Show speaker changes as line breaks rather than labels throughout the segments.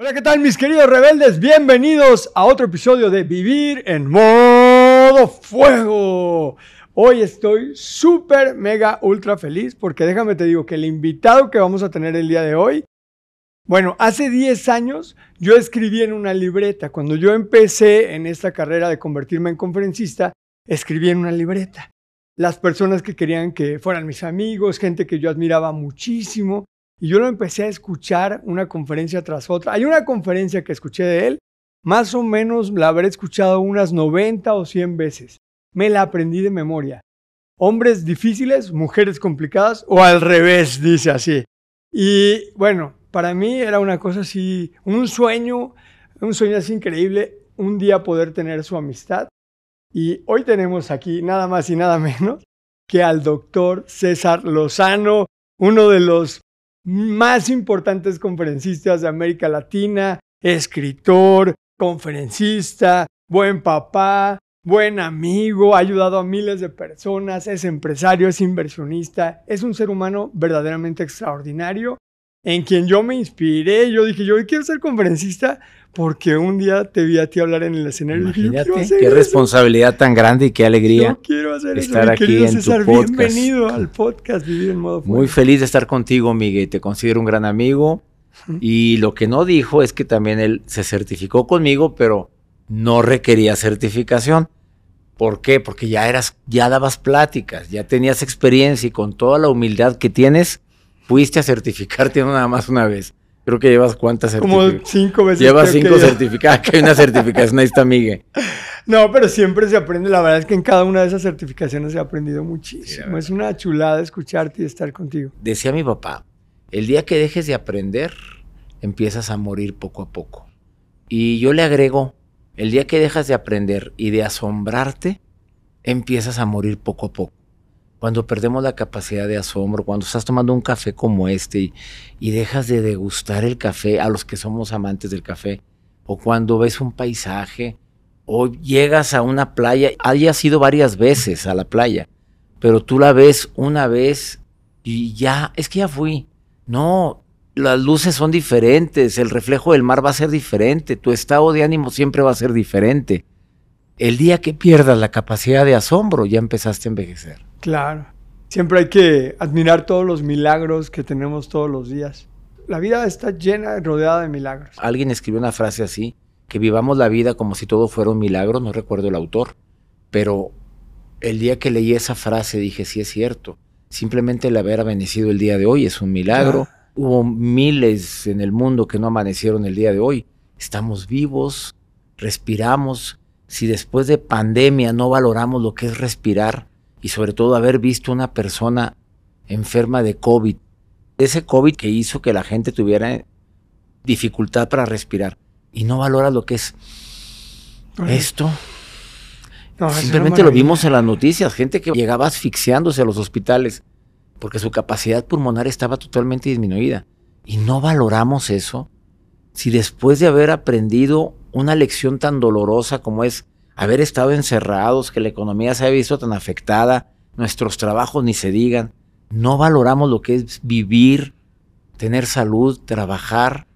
Hola, ¿qué tal mis queridos rebeldes? Bienvenidos a otro episodio de Vivir en modo fuego. Hoy estoy súper, mega, ultra feliz porque déjame te digo que el invitado que vamos a tener el día de hoy, bueno, hace 10 años yo escribí en una libreta. Cuando yo empecé en esta carrera de convertirme en conferencista, escribí en una libreta. Las personas que querían que fueran mis amigos, gente que yo admiraba muchísimo, y yo lo empecé a escuchar una conferencia tras otra. Hay una conferencia que escuché de él, más o menos la habré escuchado unas 90 o 100 veces. Me la aprendí de memoria. Hombres difíciles, mujeres complicadas o al revés, dice así. Y bueno, para mí era una cosa así, un sueño, un sueño así increíble, un día poder tener su amistad. Y hoy tenemos aquí nada más y nada menos que al doctor César Lozano, uno de los más importantes conferencistas de América Latina, escritor, conferencista, buen papá, buen amigo, ha ayudado a miles de personas, es empresario, es inversionista, es un ser humano verdaderamente extraordinario en quien yo me inspiré. Yo dije, yo quiero ser conferencista porque un día te vi a ti hablar en el escenario.
Imagínate, qué responsabilidad tan grande y qué alegría
yo quiero hacer
estar aquí en tu podcast.
Bienvenido al podcast Vivir en Modo
Muy feliz de estar contigo, Miguel. Te considero un gran amigo. Y lo que no dijo es que también él se certificó conmigo, pero no requería certificación. ¿Por qué? Porque ya eras, ya dabas pláticas, ya tenías experiencia y con toda la humildad que tienes, fuiste a certificarte nada más una vez. Creo que llevas cuántas
certificaciones. Como cinco veces.
Llevas cinco certificadas. Que hay una certificación, ahí está Miguel.
No, pero siempre se aprende. La verdad es que en cada una de esas certificaciones ha aprendido muchísimo. es una chulada escucharte y estar contigo.
Decía mi papá, el día que dejes de aprender, empiezas a morir poco a poco. Y yo le agrego, el día que dejas de aprender y de asombrarte, empiezas a morir poco a poco cuando perdemos la capacidad de asombro, cuando estás tomando un café como este y, dejas de degustar el café a los que somos amantes del café, o cuando ves un paisaje, o llegas a una playa, hayas ido varias veces a la playa, pero tú la ves una vez y ya, es que ya fui. No, las luces son diferentes, el reflejo del mar va a ser diferente, tu estado de ánimo siempre va a ser diferente. El día que pierdas la capacidad de asombro, ya empezaste a envejecer.
Claro. Siempre hay que admirar todos los milagros que tenemos todos los días. La vida está llena, rodeada de milagros.
Alguien escribió una frase así, que vivamos la vida como si todo fuera un milagro, no recuerdo el autor, pero el día que leí esa frase dije, sí es cierto, simplemente el haber amanecido el día de hoy es un milagro. Hubo miles en el mundo que no amanecieron el día de hoy. Estamos vivos, respiramos. Si después de pandemia no valoramos lo que es respirar, y sobre todo haber visto una persona enferma de COVID. Ese COVID que hizo que la gente tuviera dificultad para respirar y no valora lo que es esto. Simplemente lo vimos en las noticias, gente que llegaba asfixiándose a los hospitales porque su capacidad pulmonar estaba totalmente disminuida. Y no valoramos eso. Si después de haber aprendido una lección tan dolorosa como es haber estado encerrados, que la economía se haya visto tan afectada, nuestros trabajos ni se digan, no valoramos lo que es vivir, tener salud, trabajar,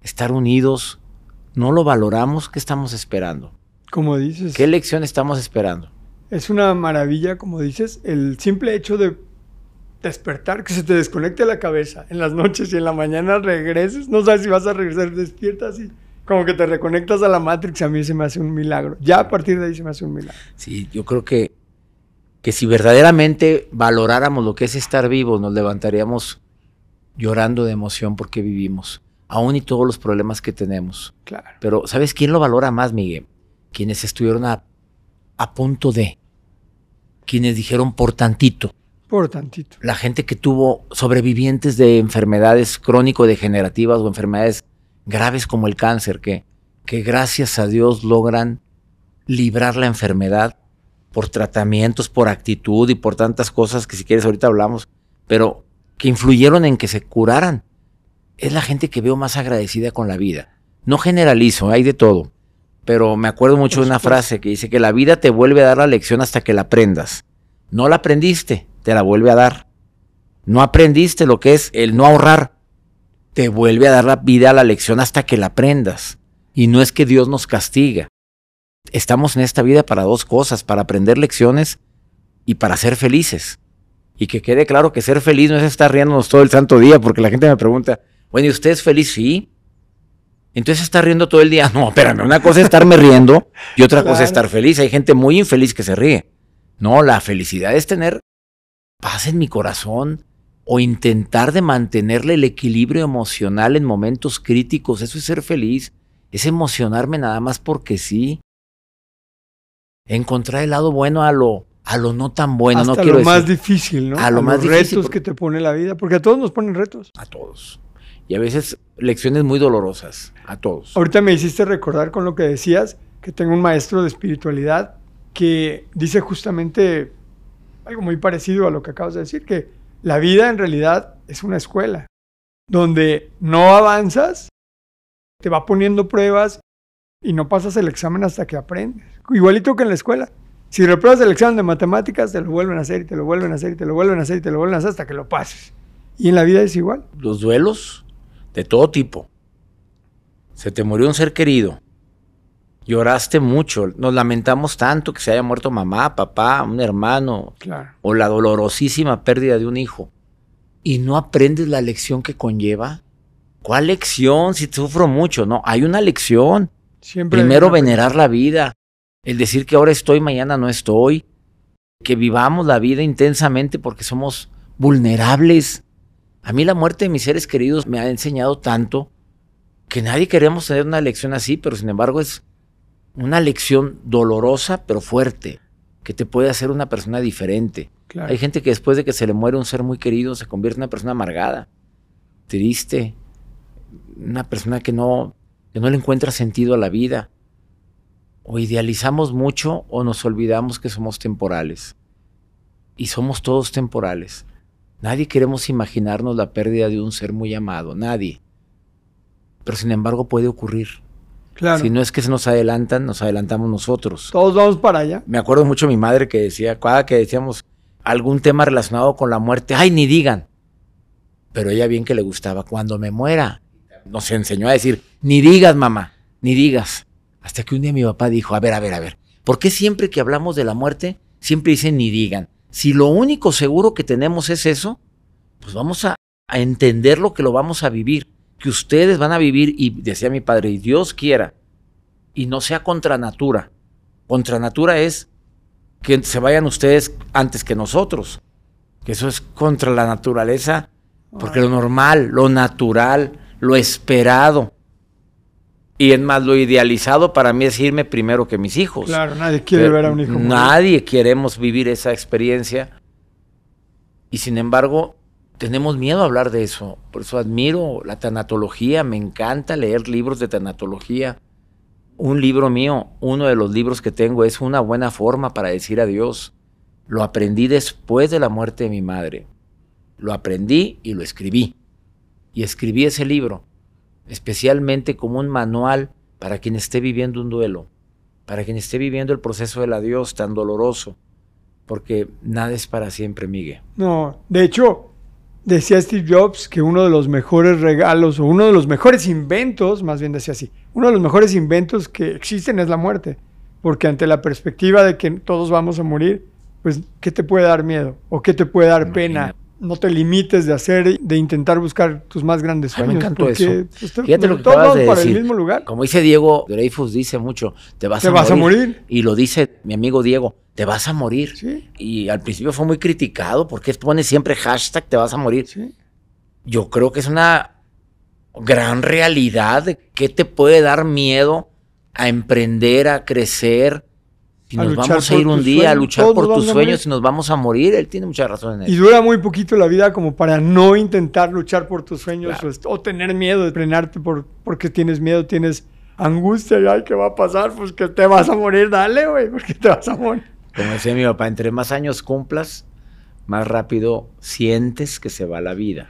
estar unidos, no lo valoramos, ¿qué estamos esperando?
Como dices.
¿Qué lección estamos esperando?
Es una maravilla, como dices, el simple hecho de despertar, que se te desconecte la cabeza en las noches y en la mañana regreses, no sabes si vas a regresar despierta así como que te reconectas a la Matrix, a mí se me hace un milagro. Ya a partir de ahí se me hace un milagro.
Sí, yo creo que, que si verdaderamente valoráramos lo que es estar vivos, nos levantaríamos llorando de emoción porque vivimos, aún y todos los problemas que tenemos.
Claro.
Pero ¿sabes quién lo valora más, Miguel? Quienes estuvieron a, a punto de, quienes dijeron por tantito.
Por tantito.
La gente que tuvo sobrevivientes de enfermedades crónico-degenerativas o enfermedades graves como el cáncer, que, que gracias a Dios logran librar la enfermedad por tratamientos, por actitud y por tantas cosas que si quieres ahorita hablamos, pero que influyeron en que se curaran. Es la gente que veo más agradecida con la vida. No generalizo, hay de todo, pero me acuerdo mucho de una frase que dice que la vida te vuelve a dar la lección hasta que la aprendas. No la aprendiste, te la vuelve a dar. No aprendiste lo que es el no ahorrar, te vuelve a dar la vida la lección hasta que la aprendas. Y no es que Dios nos castiga. Estamos en esta vida para dos cosas, para aprender lecciones y para ser felices. Y que quede claro que ser feliz no es estar riéndonos todo el santo día, porque la gente me pregunta, bueno, ¿y usted es feliz? Sí. Entonces está riendo todo el día. No, espérame, una cosa es estarme riendo y otra cosa es estar feliz. Hay gente muy infeliz que se ríe. No, la felicidad es tener paz en mi corazón o intentar de mantenerle el equilibrio emocional en momentos críticos. Eso es ser feliz. Es emocionarme nada más porque sí. Encontrar el lado bueno a lo, a lo no tan bueno.
Hasta
no quiero
lo más difícil, ¿no?
A, lo más
los
difícil.
retos que te pone la vida. Porque a todos nos ponen retos.
A todos. Y a veces lecciones muy dolorosas. A todos.
Ahorita me hiciste recordar con lo que decías que tengo un maestro de espiritualidad que dice justamente algo muy parecido a lo que acabas de decir, que la vida en realidad es una escuela, donde no avanzas, te va poniendo pruebas y no pasas el examen hasta que aprendes. Igualito que en la escuela. Si repruebas el examen de matemáticas, te lo vuelven a hacer y te lo vuelven a hacer y te lo vuelven a hacer y te lo vuelven a hacer hasta que lo pases. Y en la vida es igual.
Los duelos de todo tipo. Se te murió un ser querido. Lloraste mucho. Nos lamentamos tanto que se haya muerto mamá, papá, un hermano.
Claro.
O la dolorosísima pérdida de un hijo. Y no aprendes la lección que conlleva. ¿Cuál lección? Si sufro mucho. No, hay una lección.
Siempre
Primero
una
venerar la vida. El decir que ahora estoy, mañana no estoy. Que vivamos la vida intensamente porque somos vulnerables. A mí la muerte de mis seres queridos me ha enseñado tanto que nadie queremos tener una lección así, pero sin embargo es una lección dolorosa pero fuerte, que te puede hacer una persona diferente.
Claro.
Hay gente que después de que se le muere un ser muy querido se convierte en una persona amargada, triste, una persona que no, que no le encuentra sentido a la vida. O idealizamos mucho o nos olvidamos que somos temporales. Y somos todos temporales. Nadie queremos imaginarnos la pérdida de un ser muy amado, nadie. Pero sin embargo puede ocurrir.
Claro.
Si no es que se nos adelantan, nos adelantamos nosotros.
Todos vamos para allá.
Me acuerdo mucho de mi madre que decía, cada que decíamos algún tema relacionado con la muerte, ay, ni digan. Pero ella bien que le gustaba, cuando me muera, nos enseñó a decir, ni digas, mamá, ni digas. Hasta que un día mi papá dijo, a ver, a ver, a ver, ¿por qué siempre que hablamos de la muerte, siempre dicen ni digan? Si lo único seguro que tenemos es eso, pues vamos a, a entender lo que lo vamos a vivir, que ustedes van a vivir, y decía mi padre, y Dios quiera, y no sea contra natura. Contra natura es que se vayan ustedes antes que nosotros, que eso es contra la naturaleza, porque lo normal, lo natural, lo esperado, y es más, lo idealizado para mí es irme primero que mis hijos.
Claro, nadie quiere
Pero
ver a un hijo.
Nadie queremos vivir esa experiencia. Y sin embargo, tenemos miedo a hablar de eso. Por eso admiro la tanatología, me encanta leer libros de tanatología. Un libro mío, uno de los libros que tengo, es una buena forma para decir adiós. Lo aprendí después de la muerte de mi madre. Lo aprendí y lo escribí. Y escribí ese libro especialmente como un manual para quien esté viviendo un duelo, para quien esté viviendo el proceso del adiós tan doloroso, porque nada es para siempre, Miguel.
No, de hecho, decía Steve Jobs que uno de los mejores regalos o uno de los mejores inventos, más bien decía así, uno de los mejores inventos que existen es la muerte, porque ante la perspectiva de que todos vamos a morir, pues, ¿qué te puede dar miedo? ¿O qué te puede dar pena? No te limites de hacer, de intentar buscar tus más grandes
Ay, me
sueños.
encantó
porque,
eso.
pues, te-
Fíjate lo que
todos
acabas de
para
decir.
el mismo lugar.
Como dice Diego Dreyfus, dice mucho, te vas,
Te
a,
vas a
morir.
morir.
Y lo dice mi amigo Diego, te vas a morir.
Sí,
Y al principio fue muy criticado porque pone siempre hashtag te vas a morir.
sí.
yo creo que es una gran realidad de qué te puede dar miedo a emprender, a crecer, Y nos vamos a ir un día a luchar por tus sueños y nos vamos a morir. Él tiene mucha razón en eso.
Y dura muy poquito la vida como para no intentar luchar por tus sueños o, tener miedo de frenarte por, porque tienes miedo, tienes angustia y ay, ¿qué va a pasar? Pues que te vas a morir, dale, güey, porque te vas a morir.
Como decía mi papá, entre más años cumplas, más rápido sientes que se va la vida.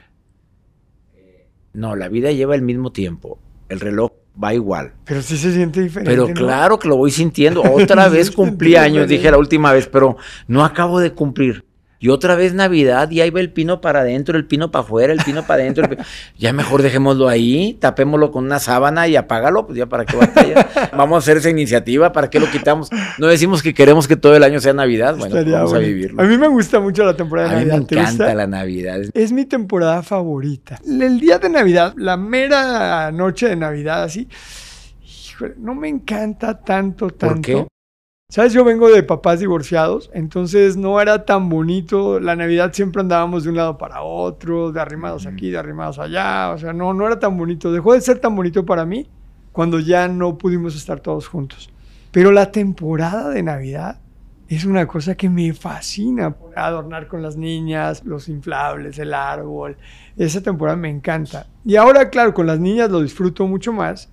No, la vida lleva el mismo tiempo. El reloj va igual.
Pero sí se siente diferente.
Pero claro que lo voy sintiendo. Otra vez cumplí años, dije la última vez, pero no acabo de cumplir. Y otra vez Navidad y ahí va el pino para adentro, el pino para afuera, el pino para adentro. Ya mejor dejémoslo ahí, tapémoslo con una sábana y apágalo, pues ya para qué batalla. Vamos a hacer esa iniciativa, ¿para qué lo quitamos? No decimos que queremos que todo el año sea Navidad, bueno, vamos a vivirlo.
A mí me gusta mucho la temporada de Navidad.
A mí me encanta la Navidad.
Es mi temporada favorita. El día de Navidad, la mera noche de Navidad, así, híjole, no me encanta tanto, tanto. ¿Por qué? ¿Sabes? Yo vengo de papás divorciados, entonces no era tan bonito. La Navidad siempre andábamos de un lado para otro, de arrimados aquí, de arrimados allá. O sea, no, no era tan bonito. Dejó de ser tan bonito para mí cuando ya no pudimos estar todos juntos. Pero la temporada de Navidad es una cosa que me fascina. Adornar con las niñas, los inflables, el árbol. Esa temporada me encanta. Y ahora, claro, con las niñas lo disfruto mucho más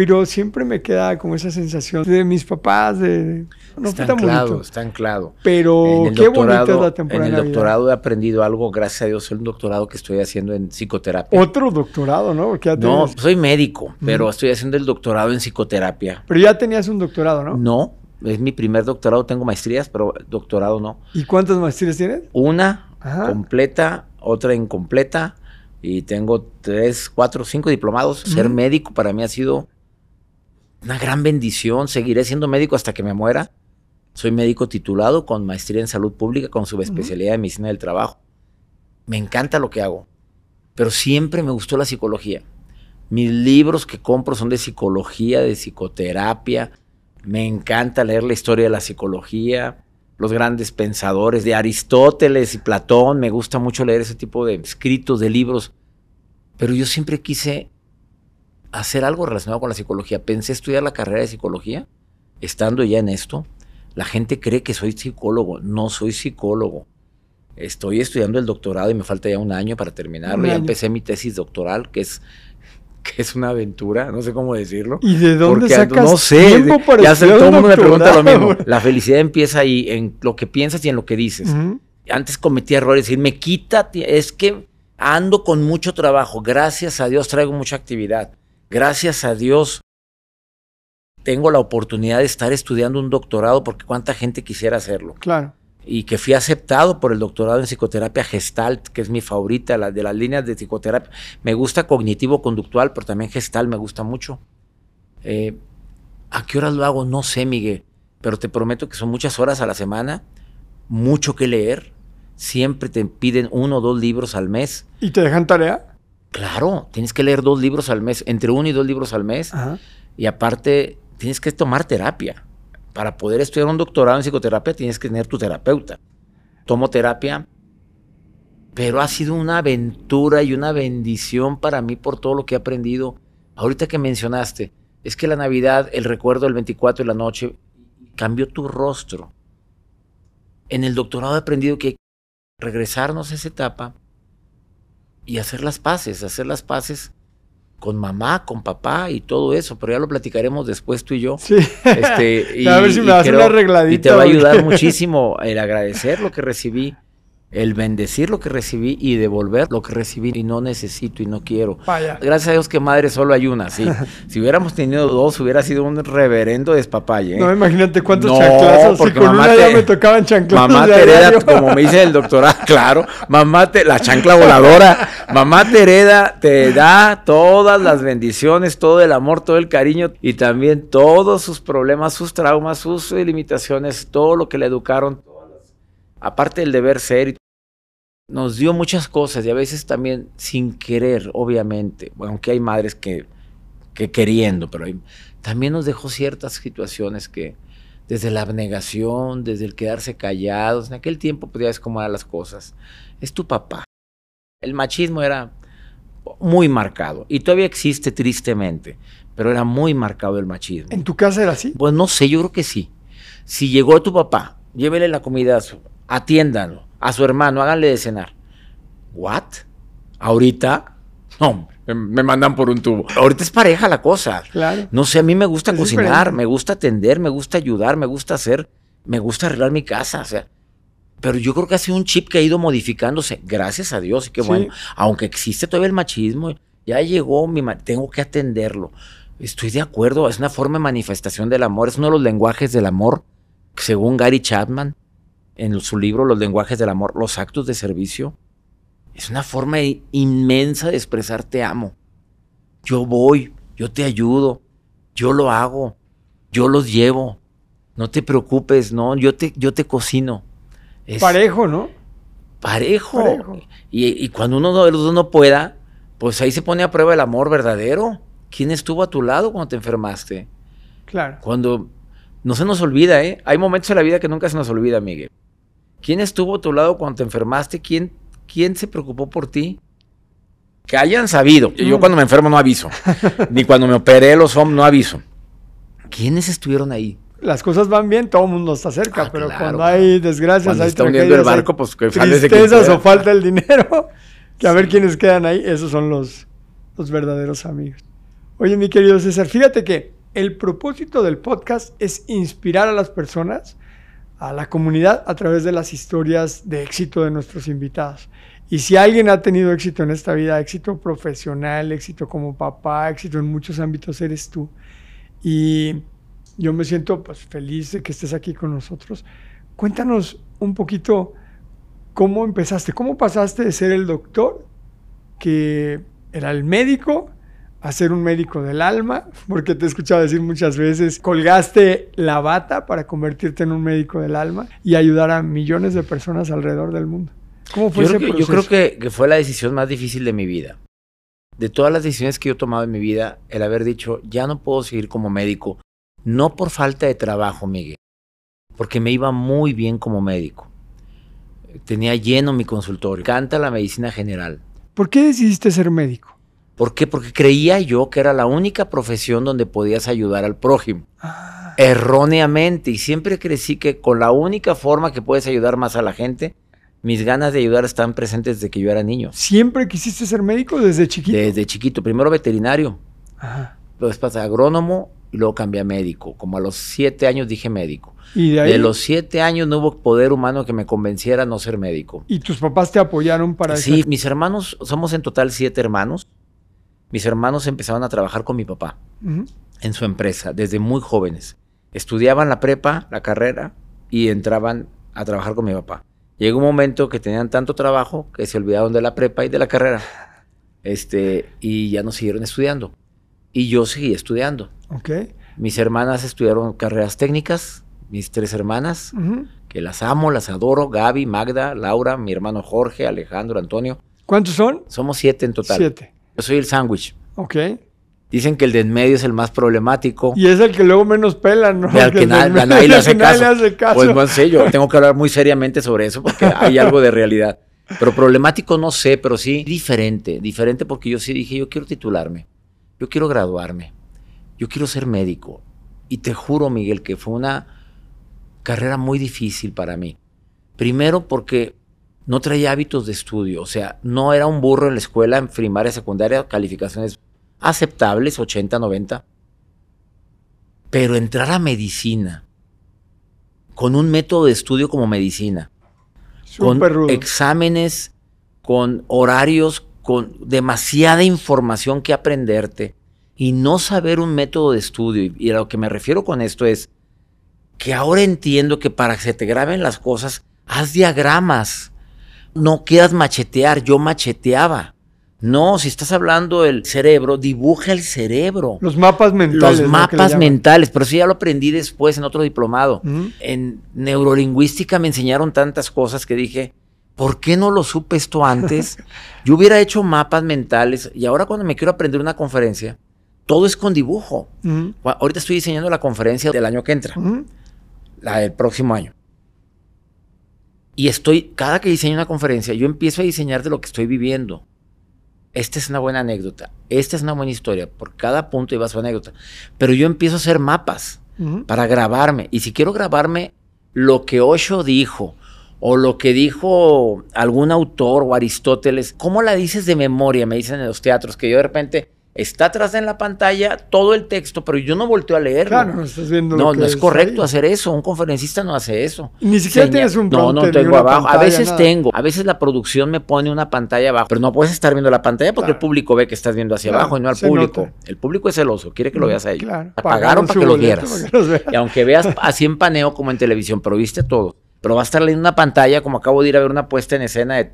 pero siempre me queda como esa sensación de mis papás, de...
No está anclado, está anclado.
Pero qué bonita es la temporada.
En el doctorado he aprendido algo, gracias a Dios, un doctorado que estoy haciendo en psicoterapia.
Otro doctorado, ¿no?
no, soy médico, pero estoy haciendo el doctorado en psicoterapia.
Pero ya tenías un doctorado, ¿no?
No, es mi primer doctorado, tengo maestrías, pero doctorado no.
¿Y cuántas maestrías tienes?
Una completa, otra incompleta, y tengo tres, cuatro, cinco diplomados. Ser médico para mí ha sido una gran bendición. Seguiré siendo médico hasta que me muera. Soy médico titulado con maestría en salud pública, con subespecialidad en medicina del trabajo. Me encanta lo que hago, pero siempre me gustó la psicología. Mis libros que compro son de psicología, de psicoterapia. Me encanta leer la historia de la psicología, los grandes pensadores de Aristóteles y Platón. Me gusta mucho leer ese tipo de escritos, de libros. Pero yo siempre quise hacer algo relacionado con la psicología. Pensé estudiar la carrera de psicología, estando ya en esto. La gente cree que soy psicólogo. No soy psicólogo. Estoy estudiando el doctorado y me falta ya un año para terminarlo. Ya empecé mi tesis doctoral, que es que es una aventura, no sé cómo decirlo.
¿Y de dónde sacas no sé, tiempo para
ya todo el mundo me pregunta lo mismo. La felicidad empieza ahí en lo que piensas y en lo que dices. Antes cometí errores, decir, me quita, es que ando con mucho trabajo, gracias a Dios traigo mucha actividad gracias a Dios, tengo la oportunidad de estar estudiando un doctorado porque cuánta gente quisiera hacerlo.
Claro.
Y que fui aceptado por el doctorado en psicoterapia Gestalt, que es mi favorita, la de las líneas de psicoterapia. Me gusta cognitivo-conductual, pero también Gestalt me gusta mucho. Eh, ¿A qué horas lo hago? No sé, Miguel, pero te prometo que son muchas horas a la semana, mucho que leer. Siempre te piden uno o dos libros al mes.
¿Y te dejan tarea?
Claro, tienes que leer dos libros al mes, entre uno y dos libros al mes. Y aparte, tienes que tomar terapia. Para poder estudiar un doctorado en psicoterapia, tienes que tener tu terapeuta. Tomo terapia, pero ha sido una aventura y una bendición para mí por todo lo que he aprendido. Ahorita que mencionaste, es que la Navidad, el recuerdo del 24 de la noche, cambió tu rostro. En el doctorado he aprendido que regresarnos a esa etapa y hacer las paces, hacer las paces con mamá, con papá y todo eso, pero ya lo platicaremos después tú y yo.
Sí. Este, y, a ver si me una arregladita.
Y te va a ayudar muchísimo el agradecer lo que recibí el bendecir lo que recibí y devolver lo que recibí y no necesito y no quiero. Gracias a Dios que madre solo hay una, sí. si hubiéramos tenido dos, hubiera sido un reverendo despapalle.
¿eh? No, imagínate cuántos chanclazos.
Porque con mamá te, me tocaban chanclazos. Mamá te hereda, como me dice el doctorado, claro, mamá te, la chancla voladora, mamá te hereda, te da todas las bendiciones, todo el amor, todo el cariño y también todos sus problemas, sus traumas, sus limitaciones, todo lo que le educaron aparte del deber ser, nos dio muchas cosas y a veces también sin querer, obviamente, aunque hay madres que, que queriendo, pero también nos dejó ciertas situaciones que desde la abnegación, desde el quedarse callados, en aquel tiempo podías acomodar las cosas. Es tu papá. El machismo era muy marcado y todavía existe tristemente, pero era muy marcado el machismo.
¿En tu casa era así?
Pues no sé, yo creo que sí Si llegó tu papá, llévele la comida, a su, atiéndanlo, a su hermano, háganle de cenar. ¿What? ¿Ahorita? No, me, mandan por un tubo. Ahorita es pareja la cosa.
Claro.
No sé, a mí me gusta
Es
cocinar,
diferente.
me gusta atender, me gusta ayudar, me gusta hacer, me gusta arreglar mi casa, o sea. Pero yo creo que ha sido un chip que ha ido modificándose, gracias a Dios, y qué
Sí.
bueno. Aunque existe todavía el machismo, ya llegó mi ma- tengo que atenderlo. Estoy de acuerdo, es una forma de manifestación del amor, es uno de los lenguajes del amor, según Gary Chapman, en su libro Los lenguajes del amor, los actos de servicio. Es una forma inmensa de expresar te amo. Yo voy, yo te ayudo, yo lo hago, yo los llevo. No te preocupes, no, yo te, yo te cocino. Es
Parejo, ¿no?
parejo.
Parejo.
Y, y cuando uno de los dos no pueda, pues ahí se pone a prueba el amor verdadero. ¿Quién estuvo a tu lado cuando te enfermaste?
Claro.
Cuando no se nos olvida, ¿eh? Hay momentos en la vida que nunca se nos olvida, Miguel. ¿Quién estuvo a tu lado cuando te enfermaste? ¿Quién, quién se preocupó por ti? Que hayan sabido. Yo
Mm.
cuando me enfermo no aviso. Ni cuando me operé los hombros no aviso. ¿Quiénes estuvieron ahí?
Las cosas van bien, todo el mundo está cerca,
Ah,
pero
claro,
cuando
claro.
hay desgracias,
Cuando
hay
está hundiendo el barco, pues que
tristezas o falta el dinero, que a ver quiénes quedan ahí, esos son los, los verdaderos amigos. Oye, mi querido César, fíjate que el propósito del podcast es inspirar a las personas, a la comunidad, a través de las historias de éxito de nuestros invitados. Y si alguien ha tenido éxito en esta vida, éxito profesional, éxito como papá, éxito en muchos ámbitos, eres tú. Y yo me siento pues feliz de que estés aquí con nosotros. Cuéntanos un poquito cómo empezaste, cómo pasaste de ser el doctor, que era el médico, a ser un médico del alma, porque te he escuchado decir muchas veces, colgaste la bata para convertirte en un médico del alma y ayudar a millones de personas alrededor del mundo. ¿Cómo fue
Yo
ese
creo, que, yo
proceso?
creo que, que fue la decisión más difícil de mi vida. De todas las decisiones que yo he tomado en mi vida, el haber dicho, ya no puedo seguir como médico, no por falta de trabajo, Miguel, porque me iba muy bien como médico. Tenía lleno mi consultorio. Canta la medicina general.
¿Por qué decidiste ser médico?
¿Por qué? Porque creía yo que era la única profesión donde podías ayudar al prójimo.
Ah,
Erróneamente. Y siempre crecí que con la única forma que puedes ayudar más a la gente, mis ganas de ayudar están presentes desde que yo era niño.
¿Siempre quisiste ser médico desde chiquito?
Desde chiquito, primero veterinario,
Ajá.
después pasé a agrónomo y luego cambié a médico. Como a los siete años dije médico.
Y de ahí...
De los siete años no hubo poder humano que me convenciera a no ser médico.
¿Y tus papás te apoyaron para
Sí,
esa-
mis hermanos, somos en total siete hermanos. Mis hermanos empezaron a trabajar con mi papá en su empresa desde muy jóvenes. Estudiaban la prepa, la carrera, y entraban a trabajar con mi papá. Llegó un momento que tenían tanto trabajo que se olvidaron de la prepa y de la carrera. Este, y ya no siguieron estudiando. Y yo seguí estudiando.
Ok.
Mis hermanas estudiaron carreras técnicas, mis tres hermanas, que las amo, las adoro, Gaby, Magda, Laura, mi hermano Jorge, Alejandro, Antonio.
¿Cuántos son?
Somos siete en total.
Siete.
Yo soy el sándwich.
Ok.
Dicen que el de en medio es el más problemático.
Y es el que luego menos pelan, ¿no?
Y al
Que
que nadie hace caso.
le hace caso.
Pues no sé, yo tengo que hablar muy seriamente sobre eso porque hay algo de realidad. Pero problemático no sé, pero sí diferente. Diferente porque yo sí dije, yo quiero titularme. Yo quiero graduarme. Yo quiero ser médico. Y te juro, Miguel, que fue una carrera muy difícil para mí. Primero porque no traía hábitos de estudio. O sea, no era un burro en la escuela, en primaria, secundaria, calificaciones aceptables, 80, 90. Pero entrar a medicina con un método de estudio como medicina, con
rudo.
exámenes, con horarios, con demasiada información que aprenderte y no saber un método de estudio. Y, y a lo que me refiero con esto es que ahora entiendo que para que se te graben las cosas, haz diagramas. No quieras machetear, yo macheteaba. No, si estás hablando del cerebro, dibuja el cerebro.
Los mapas mentales.
Los mapas mentales, pero eso ya lo aprendí después en otro diplomado. En neurolingüística me enseñaron tantas cosas que dije, ¿por qué no lo supe esto antes? Yo hubiera hecho mapas mentales y ahora cuando me quiero aprender una conferencia, todo es con dibujo. Ahorita estoy diseñando la conferencia del año que entra, la del próximo año. Y estoy, cada que diseño una conferencia, yo empiezo a diseñar de lo que estoy viviendo. Esta es una buena anécdota. Esta es una buena historia. Por cada punto iba su anécdota. Pero yo empiezo a hacer mapas. Para grabarme. Y si quiero grabarme lo que Osho dijo o lo que dijo algún autor o Aristóteles, ¿cómo la dices de memoria? Me dicen en los teatros, que yo de repente está atrás en la pantalla todo el texto, pero yo no volteo a leerlo.
Claro, no estás viendo lo
No,
que
no es correcto
ahí.
hacer eso. Un conferencista no hace eso.
Ni siquiera tienes un
No, no tengo abajo. A veces
nada.
tengo. A veces la producción me pone una pantalla abajo. Pero no puedes estar viendo la pantalla porque
Claro.
el público ve que estás viendo hacia
Claro,
abajo y no al público.
nota.
El público es celoso, quiere que lo veas a ellos.
Claro,
Apagaron para que
boleto
vieras. Y aunque veas así en paneo como en televisión, pero viste todo. Pero va a estar leyendo una pantalla, como acabo de ir a ver una puesta en escena de,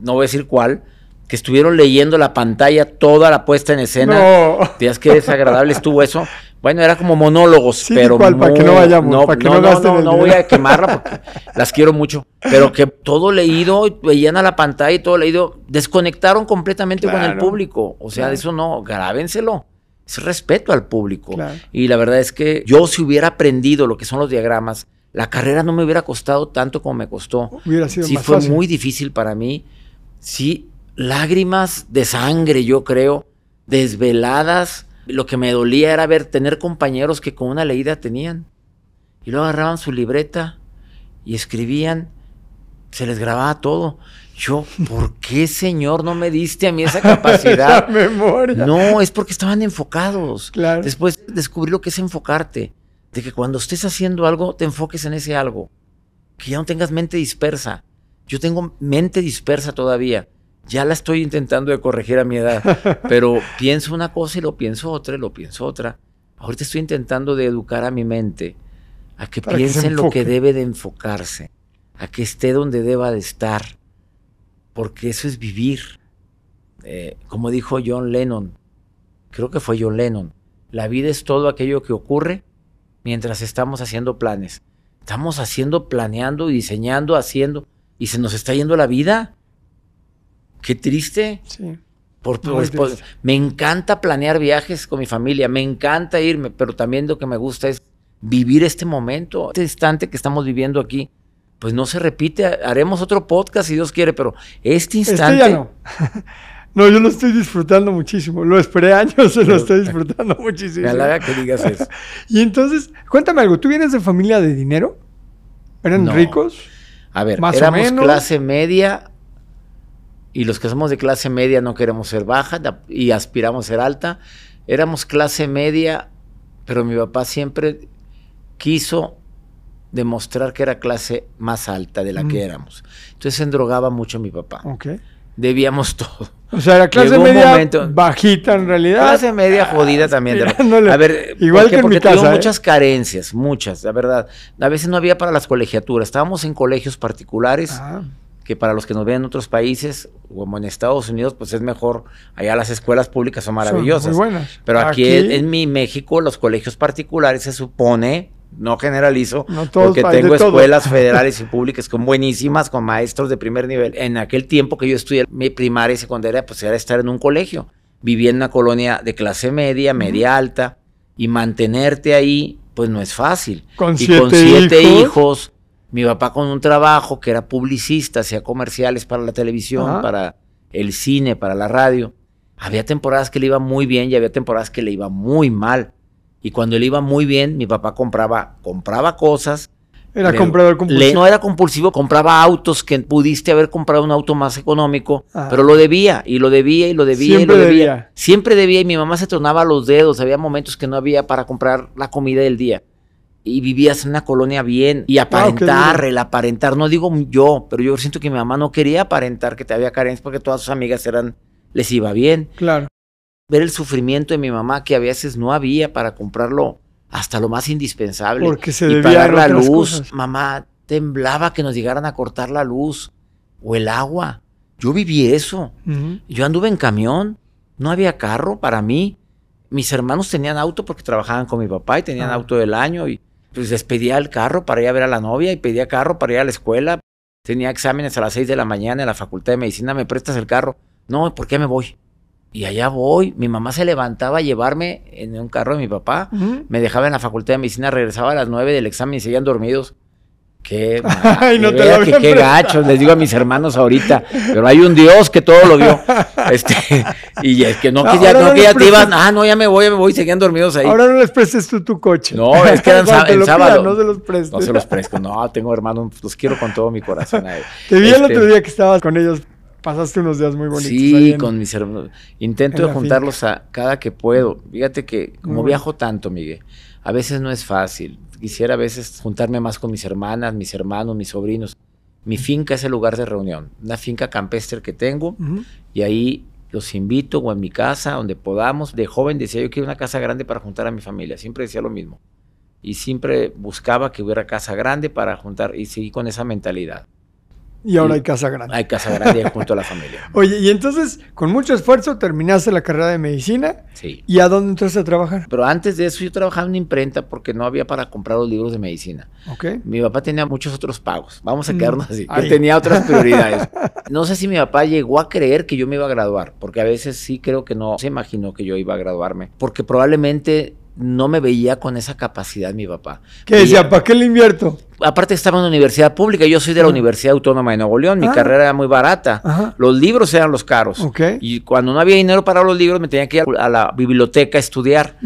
no voy a decir cuál, que estuvieron leyendo la pantalla, toda la puesta en escena.
No.
Días que desagradable estuvo eso. Bueno, era como monólogos,
Sí,
pero
¿cuál? Para que no
muy-
vayamos, para que no
no, no, no, no voy a quemarla porque las quiero mucho. Pero que todo leído, veían a la pantalla y todo leído, desconectaron completamente con el
Claro,
público. O sea,
claro.
eso no, grábenselo. Es respeto al público.
Claro.
Y la verdad es que yo si hubiera aprendido lo que son los diagramas, la carrera no me hubiera costado tanto como me costó.
Hubiera sido
Sí
más
fue
fácil.
muy difícil para mí. Sí, lágrimas de sangre, yo creo, desveladas. Lo que me dolía era ver tener compañeros que con una leída tenían. Y luego agarraban su libreta y escribían, se les grababa todo. Yo, ¿por qué, señor, no me diste a mí esa capacidad?
Esa memoria.
No, es porque estaban enfocados.
Claro.
Después descubrí lo que es enfocarte. De que cuando estés haciendo algo, te enfoques en ese algo. Que ya no tengas mente dispersa. Yo tengo mente dispersa todavía. Ya la estoy intentando de corregir a mi edad. Pero pienso una cosa y lo pienso otra y lo pienso otra. Ahorita estoy intentando de educar a mi mente a que
Para que se
piense en lo que debe de enfocarse. A que esté donde deba de estar. Porque eso es vivir. Eh, como dijo John Lennon, creo que fue John Lennon, la vida es todo aquello que ocurre mientras estamos haciendo planes. Estamos haciendo, planeando, diseñando, haciendo, y se nos está yendo la vida. Qué triste.
Sí.
Por, por- por- me encanta planear viajes con mi familia, me encanta irme, pero también lo que me gusta es vivir este momento, este instante que estamos viviendo aquí. Pues no se repite, haremos otro podcast si Dios quiere, pero este
Este
instante...
ya no. No, yo lo estoy disfrutando muchísimo. Lo esperé años, se lo estoy disfrutando muchísimo.
Me halaga que digas eso.
Y entonces, cuéntame algo. ¿Tú vienes de familia de dinero? ¿Eran
No.
ricos?
A ver,
Más o
éramos
menos.
clase media y los que somos de clase media no queremos ser baja y aspiramos a ser alta. Éramos clase media, pero mi papá siempre quiso demostrar que era clase más alta de la
Mm.
que éramos. Entonces se endrogaba mucho mi papá.
Ok.
Debíamos todo.
O sea, era clase
Llegó
media
momento-
bajita en realidad.
Clase media jodida también. A ver,
Igual
¿por qué?
que en
porque
mi casa, ¿eh?
muchas carencias, muchas, la verdad. A veces no había para las colegiaturas. Estábamos en colegios particulares
Ah,
que para los que nos ven en otros países, como en Estados Unidos, pues es mejor. Allá las escuelas públicas son maravillosas.
Son muy buenas.
Pero aquí, en, en mi México, los colegios particulares se supone, no generalizo,
No
porque tengo
todo.
escuelas federales y públicas con buenísimas, con maestros de primer nivel. En aquel tiempo que yo estudié mi primaria y secundaria, pues era estar en un colegio. Viví en una colonia de clase media, media alta, y mantenerte ahí, pues no es fácil.
Con
y
siete
con siete
hijos.
hijos, mi papá con un trabajo que era publicista, hacía comerciales para la televisión,
Ajá.
para el cine, para la radio. Había temporadas que le iba muy bien y había temporadas que le iba muy mal. Y cuando le iba muy bien, mi papá compraba, compraba cosas.
Era
le-
comprador
le-
compulsivo.
no era compulsivo, compraba autos que pudiste haber comprado un auto más económico,
Ah.
pero lo debía, y lo debía, y lo debía,
Siempre
y lo debía.
debía.
Siempre debía, y mi mamá se tronaba los dedos. Había momentos que no había para comprar la comida del día. Y vivías en una colonia bien. Y aparentar,
duro.
el aparentar. No digo yo, pero yo siento que mi mamá no quería aparentar que te había carencias porque todas sus amigas eran, les iba bien.
Claro.
Ver el sufrimiento de mi mamá que a veces no había para comprarlo hasta lo más indispensable.
Porque se
y
debía
pagar
en
la luz.
cosas.
Mamá temblaba que nos llegaran a cortar la luz o el agua. Yo viví eso. Yo anduve en camión, no había carro para mí. Mis hermanos tenían auto porque trabajaban con mi papá y tenían
Ah.
auto del año y pues pedía el carro para ir a ver a la novia y pedía carro para ir a la escuela. Tenía exámenes a las 6 de la mañana en la facultad de medicina, ¿me prestas el carro? No, ¿por qué me voy? Y allá voy. Mi mamá se levantaba a llevarme en un carro de mi papá. Me dejaba en la facultad de medicina, regresaba a las 9 del examen y seguían dormidos. Qué,
Ay, no te lo
que qué gachos, les digo a mis hermanos ahorita, pero hay un Dios que todo lo vio. Este, y es que no, que ya, no,
no
que ya te
prestes.
ah, no, ya me voy, ya me voy, seguían dormidos ahí.
Ahora no les prestes tú tu coche.
No, es que eran el sábado.
no se los prestes.
No se los presto, no, tengo hermanos, los quiero con todo mi corazón. a.
Te vi el
Este,
otro día que estabas con ellos. Pasaste unos días muy bonitos.
Sí,
en-
con mis hermanos. Intento juntarlos a cada que puedo. Fíjate que como viajo tanto, Miguel, a veces no es fácil. Quisiera a veces juntarme más con mis hermanas, mis hermanos, mis sobrinos. Mi finca es el lugar de reunión, una finca campestre que tengo y ahí los invito o en mi casa, donde podamos. De joven decía yo quiero una casa grande para juntar a mi familia, siempre decía lo mismo. Y siempre buscaba que hubiera casa grande para juntar y seguí con esa mentalidad.
Y ahora hay casa grande.
Hay casa grande junto a la familia.
Oye, y entonces, con mucho esfuerzo, terminaste la carrera de medicina.
Sí.
¿Y a dónde entraste a trabajar?
Pero antes de eso yo trabajaba en una imprenta porque no había para comprar los libros de medicina.
¿Ok?
Mi papá tenía muchos otros pagos. Vamos a
Mm,
quedarnos así.
ahí.
Tenía otras prioridades. No sé si mi papá llegó a creer que yo me iba a graduar, porque a veces sí creo que no se imaginó que yo iba a graduarme, porque probablemente no me veía con esa capacidad mi papá.
¿Qué
Veía-
decía? ¿Para qué le invierto?
Aparte estaba en una universidad pública, yo soy de la
Ah.
Universidad Autónoma de Nuevo León, mi
Ah.
carrera era muy barata.
Ajá.
Los libros eran los caros. Y cuando no había dinero para los libros, me tenía que ir a la biblioteca a estudiar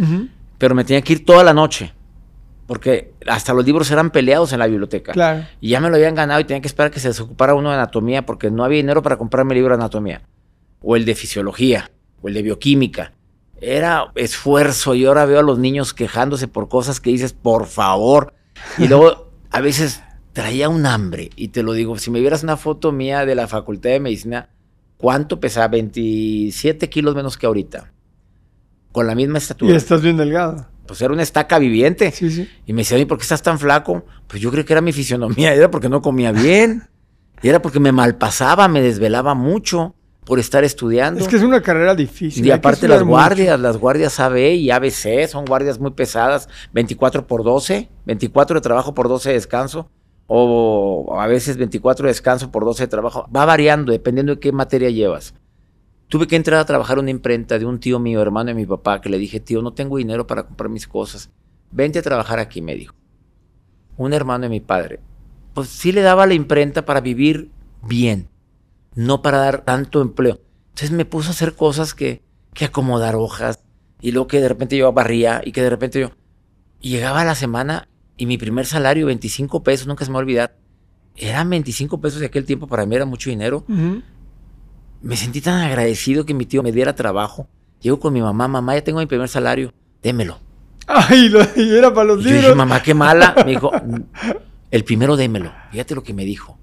pero me tenía que ir toda la noche, porque hasta los libros eran peleados en la biblioteca.
Claro.
Y ya me lo habían ganado y tenía que esperar que se desocupara uno de anatomía, porque no había dinero para comprarme el libro de anatomía, o el de fisiología, o el de bioquímica. Era esfuerzo y ahora veo a los niños quejándose por cosas que dices, por favor. Y luego a veces traía un hambre, y te lo digo, si me vieras una foto mía de la Facultad de Medicina, ¿cuánto pesaba? 27 kilos menos que ahorita. Con la misma
Y
estatura
estás bien delgado.
pues era una estaca viviente.
Sí, sí.
Y me decía, "Oye, ¿por qué estás tan flaco? Pues yo creo que era mi fisionomía, era porque no comía bien. Y era porque me malpasaba, me desvelaba mucho por estar estudiando.
Es que es una carrera difícil.
y aparte las
mucho.
guardias, las guardias AB y ABC son guardias muy pesadas, 24 por 12, 24 de trabajo por 12 de descanso, o a veces 24 de descanso por 12 de trabajo. Va variando dependiendo de qué materia llevas. Tuve que entrar a trabajar una imprenta de un tío mío, hermano de mi papá, que le dije, tío, no tengo dinero para comprar mis cosas. Vente a trabajar aquí, me dijo. Un hermano de mi padre. Pues sí le daba la imprenta para vivir bien, no para dar tanto empleo. Entonces me puso a hacer cosas que, que acomodar hojas, y luego que de repente yo barría, y que de repente yo... Y llegaba la semana y mi primer salario, 25 pesos, nunca se me va a olvidar. Eran 25 pesos de aquel tiempo, para mí era mucho dinero. Me sentí tan agradecido que mi tío me diera trabajo. Llego con mi mamá, mamá, ya tengo mi primer salario, démelo.
Ay, lo, y era para los
Y yo dije,
libros.
mamá, qué mala. Me dijo, el primero démelo. Fíjate lo que me dijo.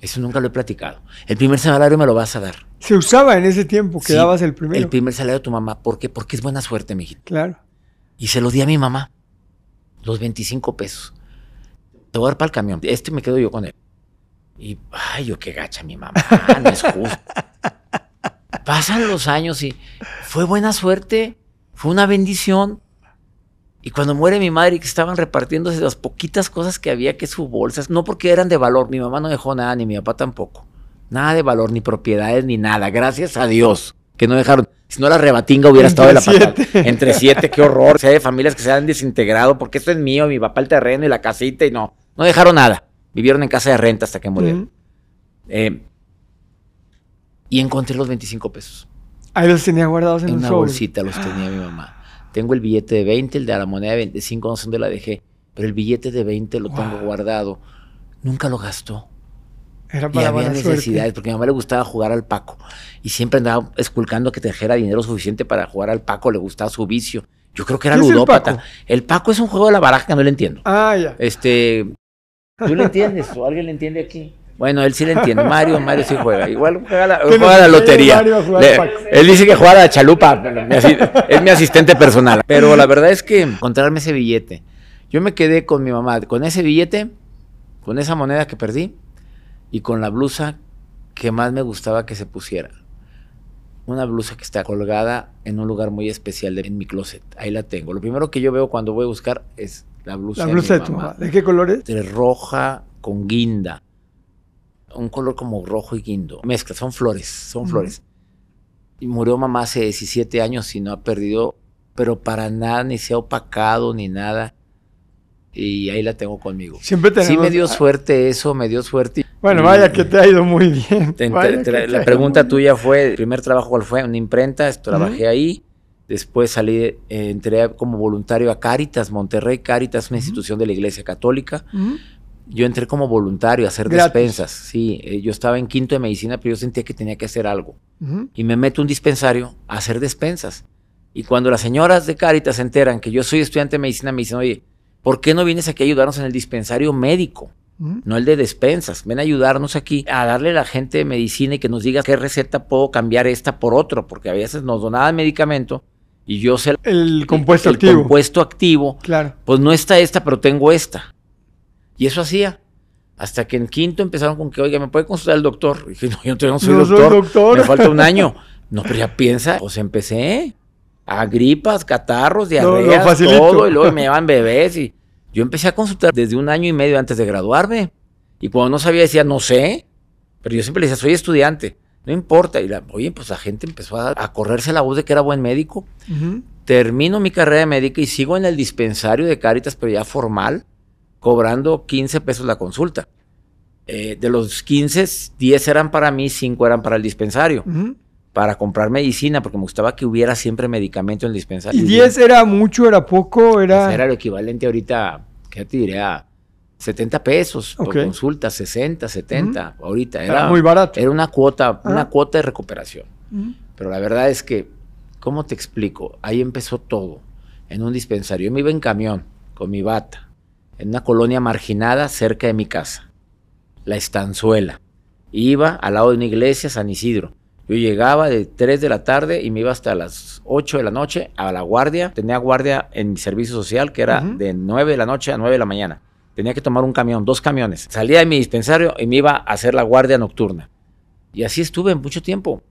Eso nunca lo he platicado. El primer salario me lo vas a dar.
Se usaba en ese tiempo que
Sí,
dabas el primero.
El primer salario de tu mamá. ¿Por qué? Porque es buena suerte, mijito.
Claro.
Y se lo di a mi mamá. Los 25 pesos. Te voy a dar para el camión. Este me quedo yo con él. Y, ay, yo qué gacha mi mamá. No es justo. Pasan los años y fue buena suerte. Fue una bendición. Y cuando muere mi madre y que estaban repartiéndose las poquitas cosas que había que sus bolsas, no porque eran de valor, mi mamá no dejó nada, ni mi papá tampoco. Nada de valor, ni propiedades, ni nada. Gracias a Dios que no dejaron. Si no la rebatinga hubiera
Entre
estado de la patada. Entre siete, qué horror. O sea, de familias que se han desintegrado porque esto es mío, mi papá el terreno y la casita y no. No dejaron nada. Vivieron en casa de renta hasta que murieron. Eh, y encontré los 25 pesos.
Ahí los tenía guardados en,
En
un
una
sobre.
bolsita los tenía mi mamá. Tengo el billete de 20, el de la moneda de 25, no sé dónde la dejé. Pero el billete de 20 lo tengo guardado. Nunca lo gastó.
Era
Y
para
había
buena
necesidades,
suerte.
porque a mi mamá le gustaba jugar al Paco. Y siempre andaba esculcando que trajera dinero suficiente para jugar al Paco, le gustaba su vicio. Yo creo que era
¿Qué es el
ludópata.
Paco?
El Paco? es un juego de la baraja que no le entiendo.
Ah, ya.
Este. ¿Tú le entiendes? ¿O alguien le entiende aquí? Bueno, él sí le entiende. Mario, Mario sí juega. Igual juega la,
¿Qué
juega la lotería.
Mario
Le- él dice que juega a la chalupa. es mi asistente personal. Pero la verdad es que encontrarme ese billete. Yo me quedé con mi mamá, con ese billete, con esa moneda que perdí y con la blusa que más me gustaba que se pusiera. Una blusa que está colgada en un lugar muy especial de- en mi closet. Ahí la tengo. Lo primero que yo veo cuando voy a buscar es la blusa,
La
de
blusa
mi
de tu
mamá.
¿De qué color es?
de roja con guinda. Un color como rojo y guindo. Mezcla, son flores, son flores. Y murió mamá hace 17 años y no ha perdido, pero para nada, ni se ha opacado, ni nada. y ahí la tengo conmigo.
Siempre tenemos...
Sí me dio suerte eso, me dio suerte.
Bueno, vaya que te ha ido muy bien.
la pregunta tuya fue, el primer trabajo cuál fue? Una imprenta, trabajé ahí. Después salí, eh, entré como voluntario a Cáritas, Monterrey Cáritas, una institución de la Iglesia Católica. Yo entré como voluntario a hacer despensas. Sí, eh, yo estaba en quinto de medicina, pero yo sentía que tenía que hacer algo. Y me meto a un dispensario a hacer despensas. Y cuando las señoras de Cáritas se enteran que yo soy estudiante de medicina, me dicen, oye, ¿por qué no vienes aquí a ayudarnos en el dispensario médico? No el de despensas. Ven a ayudarnos aquí a darle a la gente de medicina y que nos diga qué receta puedo cambiar esta por otro, porque a veces nos donaban medicamento y yo sé
el compuesto activo. El
compuesto activo.
Claro.
Pues no está esta, pero tengo esta. Y eso hacía. Hasta que en quinto empezaron con que, oiga, ¿me puede consultar el doctor? Y dije, no, yo no soy, doctor, doctor. Me falta un año. No, pero ya piensa, pues empecé a gripas, catarros, diarreas, todo, y luego me llevan bebés y yo empecé a consultar desde un año y medio antes de graduarme. Y cuando no sabía decía, no sé, pero yo siempre le decía, soy estudiante, no importa. Y la, oye, pues la gente empezó a, correrse la voz de que era buen médico. Termino mi carrera de médica y sigo en el dispensario de Cáritas, pero ya formal, cobrando 15 pesos la consulta. Eh, de los 15, 10 eran para mí, 5 eran para el dispensario para comprar medicina, porque me gustaba que hubiera siempre medicamento en el dispensario.
¿Y 10 era mucho, era poco? Era,
pues era lo equivalente ahorita, ¿qué te diría? 70 pesos por consulta, 60, 70. Ahorita era,
muy barato.
Era una cuota, una cuota de recuperación. Pero la verdad es que, ¿cómo te explico? Ahí empezó todo. En un dispensario. Yo me iba en camión con mi bata, en una colonia marginada cerca de mi casa, La Estanzuela. Iba al lado de una iglesia, San Isidro. Yo llegaba de 3 de la tarde y me iba hasta las 8 de la noche a la guardia. Tenía guardia en mi servicio social que era de 9 de la noche a 9 de la mañana. Tenía que tomar un camión, dos camiones. Salía de mi dispensario y me iba a hacer la guardia nocturna. Y así estuve mucho tiempo.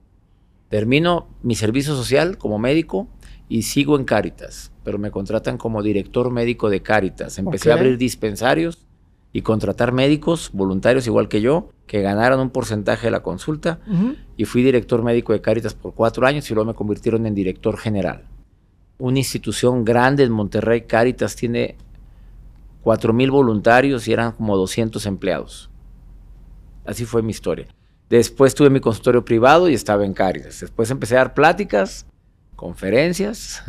Termino mi servicio social como médico y sigo en Cáritas, pero me contratan como director médico de Cáritas. Empecé a abrir dispensarios y contratar médicos voluntarios igual que yo, que ganaron un porcentaje de la consulta. Y fui director médico de Cáritas por cuatro años y luego me convirtieron en director general. Una institución grande en Monterrey, Cáritas, tiene cuatro mil voluntarios y eran como 200 empleados. Así fue mi historia. Después tuve mi consultorio privado y estaba en Cáritas. Después empecé a dar pláticas, conferencias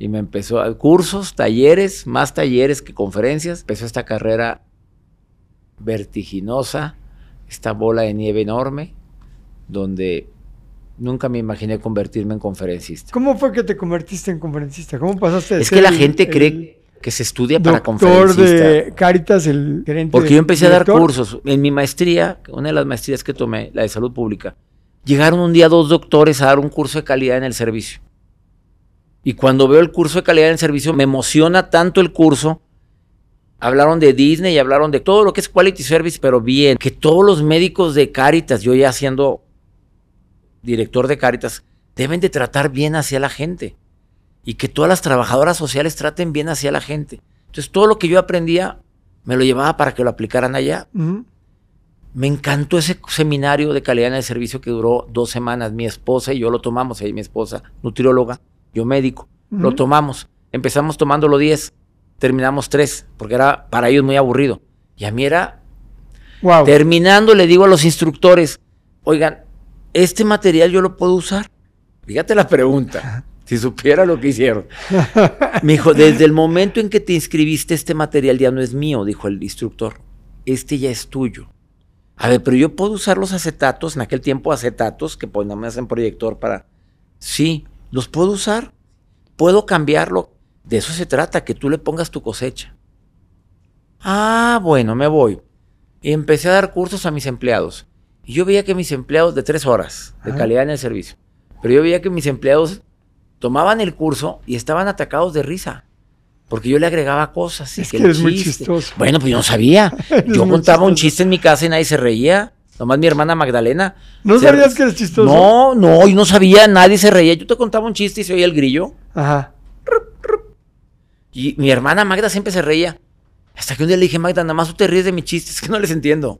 y me empezó a cursos, talleres, más talleres que conferencias. Empezó esta carrera vertiginosa, esta bola de nieve enorme, donde nunca me imaginé convertirme en conferencista.
¿Cómo fue que te convertiste en conferencista? ¿Cómo pasaste
de Es que la gente cree que se estudia para conferencista.
de Caritas, el gerente
Porque yo empecé a dar cursos. En mi maestría, una de las maestrías que tomé, la de salud pública, llegaron un día dos doctores a dar un curso de calidad en el servicio. Y cuando veo el curso de calidad en servicio, me emociona tanto el curso Hablaron de Disney y hablaron de todo lo que es quality service, pero bien, que todos los médicos de Caritas, yo ya siendo director de Caritas, deben de tratar bien hacia la gente y que todas las trabajadoras sociales traten bien hacia la gente. Entonces todo lo que yo aprendía me lo llevaba para que lo aplicaran allá. Me encantó ese seminario de calidad en el servicio que duró dos semanas. Mi esposa y yo lo tomamos, ahí mi esposa, nutrióloga, yo médico, lo tomamos. Empezamos tomándolo 10 terminamos tres, porque era para ellos muy aburrido. Y a mí era... Terminando le digo a los instructores, oigan, este material yo lo puedo usar. Fíjate la pregunta, si supiera lo que hicieron. Me dijo, desde el momento en que te inscribiste, este material ya no es mío, dijo el instructor. Este ya es tuyo. A ver, pero yo puedo usar los acetatos, en aquel tiempo acetatos, que ponemos en proyector para... Sí, los puedo usar. Puedo cambiarlo. De eso se trata, que tú le pongas tu cosecha. Ah, bueno, me voy. Y empecé a dar cursos a mis empleados. Y yo veía que mis empleados de tres horas de calidad en el servicio, pero yo veía que mis empleados tomaban el curso y estaban atacados de risa. Porque yo le agregaba cosas.
Es que, eres muy chistoso.
Bueno, pues yo no sabía. yo contaba un chiste en mi casa y nadie se reía. Nomás mi hermana Magdalena.
¿No sabías que eres chistoso?
No, no, yo no sabía, nadie se reía. Yo te contaba un chiste y se oía el grillo.
Ajá.
Y mi hermana Magda siempre se reía. Hasta que un día le dije, Magda, nada más tú te ríes de mis chistes, es que no les entiendo.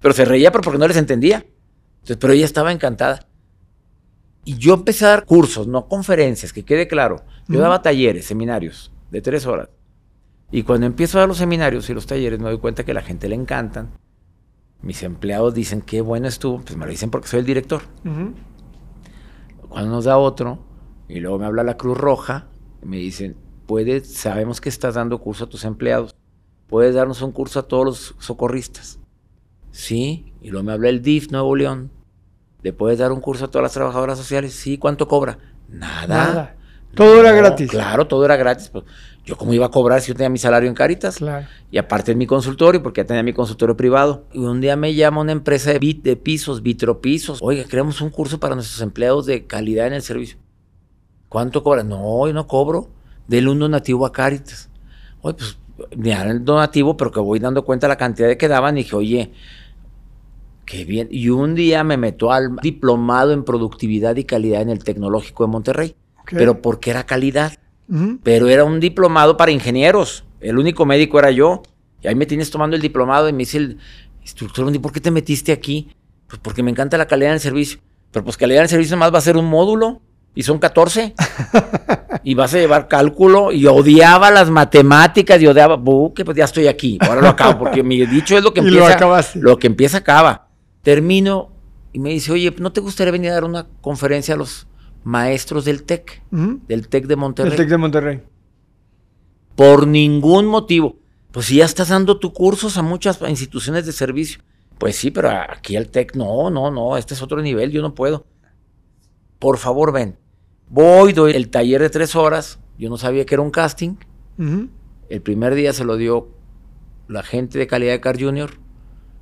Pero se reía porque no les entendía. Entonces, pero ella estaba encantada. Y yo empecé a dar cursos, no conferencias, que quede claro. Yo daba talleres, seminarios de tres horas. Y cuando empiezo a dar los seminarios y los talleres, me doy cuenta que a la gente le encantan. Mis empleados dicen, qué bueno estuvo. Pues me lo dicen porque soy el director. Cuando nos da otro, y luego me habla la Cruz Roja, me dicen, puedes, sabemos que estás dando curso a tus empleados. ¿Puedes darnos un curso a todos los socorristas? Sí. Y luego me habla el DIF Nuevo León. ¿Le puedes dar un curso a todas las trabajadoras sociales? Sí. ¿Cuánto cobra? Nada. Nada.
Todo era gratis.
Claro, todo era gratis. Pues, yo cómo iba a cobrar si yo tenía mi salario en Caritas. Claro. Y aparte en mi consultorio, porque ya tenía mi consultorio privado. Y un día me llama una empresa de, bit, de pisos, vitropisos. Oiga, creamos un curso para nuestros empleados de calidad en el servicio. ¿Cuánto cobra? No, yo no cobro. Del un donativo a Caritas. Oye, pues me dan el donativo, pero que voy dando cuenta la cantidad de que daban. Y dije, oye, qué bien. Y un día me meto al diplomado en productividad y calidad en el Tecnológico de Monterrey pero porque era calidad. Pero era un diplomado para ingenieros. El único médico era yo. Y ahí me tienes tomando el diplomado y me dice el instructor, ¿por qué te metiste aquí? Pues porque me encanta la calidad del servicio. Pero pues calidad del servicio más va a ser un módulo. Y son 14. y vas a llevar cálculo. Y odiaba las matemáticas y odiaba, que pues ya estoy aquí. Ahora lo acabo. Porque mi dicho es lo que empieza. lo, lo que empieza acaba. Termino y me dice, oye, ¿no te gustaría venir a dar una conferencia a los maestros del TEC, del TEC de Monterrey.
Del TEC de Monterrey.
Por ningún motivo. Pues si ya estás dando tus cursos a muchas instituciones de servicio. Pues sí, pero aquí al TEC no, no, no, este es otro nivel, yo no puedo. Por favor, ven. Voy, doy el taller de tres horas. Yo no sabía que era un casting. El primer día se lo dio la gente de calidad de Car Junior.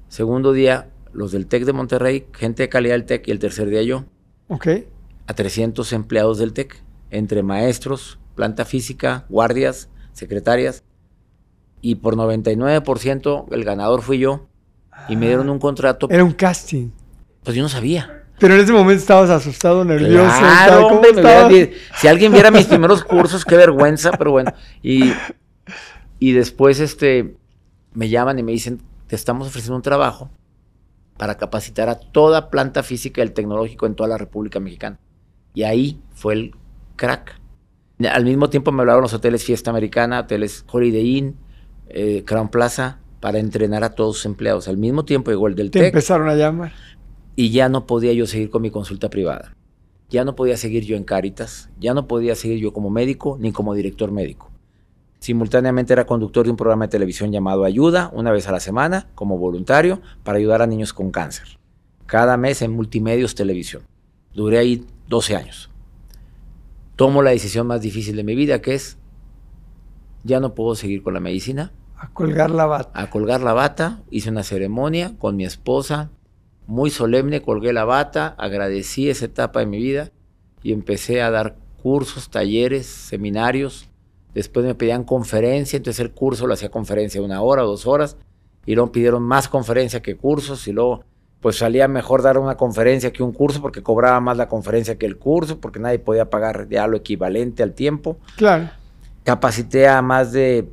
Segundo día, los del TEC de Monterrey, gente de calidad del TEC. Y el tercer día yo.
Ok
a 300 empleados del TEC, entre maestros, planta física, guardias, secretarias. Y por 99% el ganador fui yo. Y me dieron un contrato.
Era un casting.
Pues yo no sabía.
Pero en ese momento estabas asustado, nervioso.
Claro, hombre, si alguien viera mis primeros cursos, qué vergüenza, pero bueno. Y, y después este, me llaman y me dicen, te estamos ofreciendo un trabajo para capacitar a toda planta física del tecnológico en toda la República Mexicana. Y ahí fue el crack. Al mismo tiempo me hablaron los hoteles Fiesta Americana, hoteles Holiday Inn, eh, Crown Plaza, para entrenar a todos sus empleados. Al mismo tiempo llegó el del
Te empezaron a llamar.
Y ya no podía yo seguir con mi consulta privada. Ya no podía seguir yo en Cáritas. Ya no podía seguir yo como médico ni como director médico. Simultáneamente era conductor de un programa de televisión llamado Ayuda, una vez a la semana, como voluntario, para ayudar a niños con cáncer. Cada mes en Multimedios Televisión. Duré ahí 12 años. Tomo la decisión más difícil de mi vida, que es, ya no puedo seguir con la medicina.
A colgar la bata.
A colgar la bata. Hice una ceremonia con mi esposa, muy solemne, colgué la bata, agradecí esa etapa de mi vida y empecé a dar cursos, talleres, seminarios. Después me pedían conferencia, entonces el curso lo hacía conferencia una hora dos horas. Y luego pidieron más conferencia que cursos y luego pues salía mejor dar una conferencia que un curso porque cobraba más la conferencia que el curso, porque nadie podía pagar ya lo equivalente al tiempo.
Claro.
Capacité a más de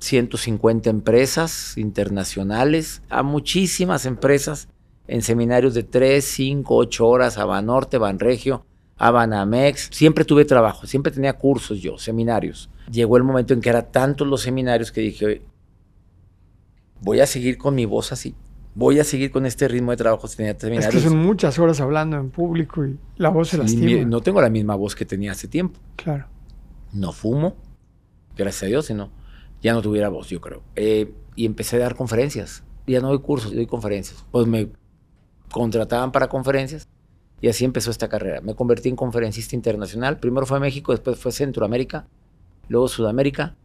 150 empresas internacionales, a muchísimas empresas en seminarios de 3, 5, 8 horas, a Banorte, Banregio, a Banamex. Siempre tuve trabajo, siempre tenía cursos yo, seminarios. Llegó el momento en que eran tantos los seminarios que dije, voy a seguir con mi voz así voy a seguir con este ritmo de trabajo si tenía
Es que son muchas horas hablando en público y la voz se lastima.
no tengo la misma voz que tenía hace tiempo.
Claro.
No fumo, gracias a Dios, sino ya no tuviera voz, yo creo. Eh, y empecé a dar conferencias. Ya no doy cursos, doy conferencias. Pues me contrataban para conferencias y así empezó esta carrera. Me convertí en conferencista internacional. Primero fue México, después fue Centroamérica, luego Sudamérica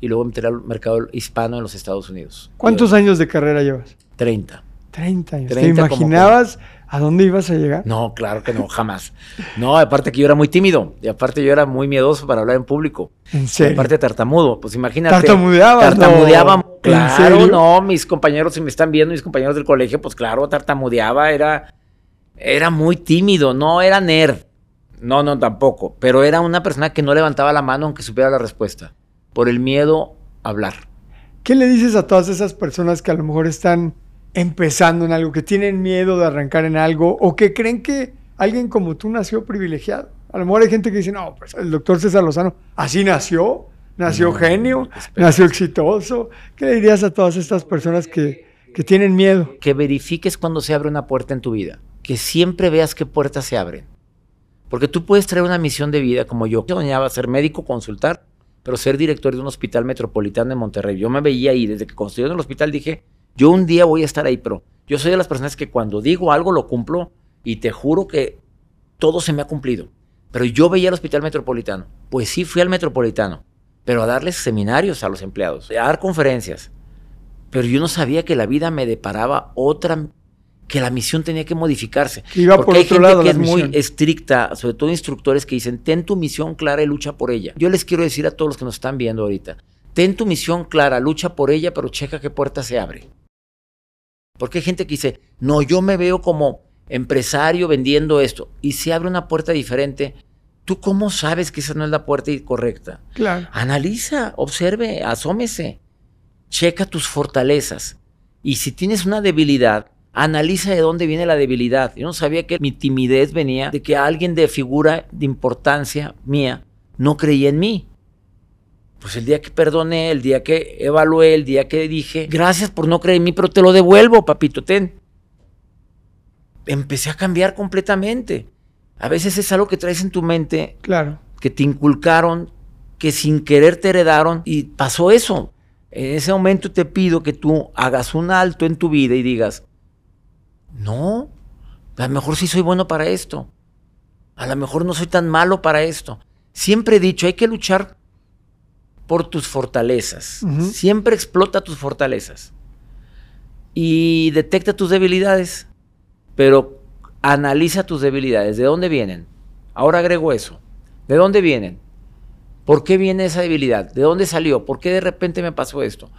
y luego entré al mercado hispano en los Estados Unidos.
¿Cuántos años de carrera llevas?
30.
30 años. ¿Te imaginabas a dónde ibas a llegar?
No, claro que no, jamás. No, aparte que yo era muy tímido y aparte yo era muy miedoso para hablar en público.
¿En serio?
aparte tartamudo, pues imagínate.
¿Tartamudeabas?
Tartamudeaba, claro, no, mis compañeros, si me están viendo, mis compañeros del colegio, pues claro, tartamudeaba, era, era muy tímido, no era nerd. No, no, tampoco. Pero era una persona que no levantaba la mano aunque supiera la respuesta. Por el miedo a hablar.
¿Qué le dices a todas esas personas que a lo mejor están empezando en algo, que tienen miedo de arrancar en algo o que creen que alguien como tú nació privilegiado. A lo mejor hay gente que dice, no, pues el doctor César Lozano así nació, nació
No,
genio, nació exitoso. ¿Qué le dirías a todas estas personas que, que tienen miedo?
Que verifiques cuando se abre una puerta en tu vida. Que siempre veas qué puertas se abren. Porque tú puedes traer una misión de vida como yo. Yo soñaba ser médico, consultar, pero ser director de un hospital metropolitano en Monterrey. Yo me veía ahí. Desde que construyeron el hospital dije, yo un día voy a estar ahí, pero yo soy de las personas que cuando digo algo lo cumplo y te juro que todo se me ha cumplido. Pero yo veía el hospital metropolitano. Pues sí fui al metropolitano, pero a darles seminarios a los empleados, a dar conferencias. Pero yo no sabía que la vida me deparaba otra, que la misión tenía que modificarse.
Iba
Porque
por
hay
otro
gente
lado
que es muy estricta, sobre todo instructores que dicen, ten tu misión clara y lucha por ella. Yo les quiero decir a todos los que nos están viendo ahorita, ten tu misión clara, lucha por ella, pero checa qué puerta se abre. Porque hay gente que dice, no, yo me veo como empresario vendiendo esto y se abre una puerta diferente. ¿Tú cómo sabes que esa no es la puerta correcta?
Claro.
Analiza, observe, asómese, checa tus fortalezas. Y si tienes una debilidad, analiza de dónde viene la debilidad. Yo no sabía que mi timidez venía de que alguien de figura de importancia mía no creía en mí. Pues el día que perdoné, el día que evalué, el día que dije, gracias por no creer en mí, pero te lo devuelvo, papito, ten. Empecé a cambiar completamente. A veces es algo que traes en tu mente
Claro.
que te inculcaron, que sin querer te heredaron y pasó eso. En ese momento te pido que tú hagas un alto en tu vida y digas, no, a lo mejor sí soy bueno para esto, a lo mejor no soy tan malo para esto. Siempre he dicho, hay que luchar por tus fortalezas, siempre explota tus fortalezas y detecta tus debilidades, pero analiza tus debilidades, ¿de dónde vienen? Ahora agrego eso, ¿de dónde vienen? ¿Por qué viene esa debilidad? ¿De dónde salió? ¿Por qué de repente me pasó esto?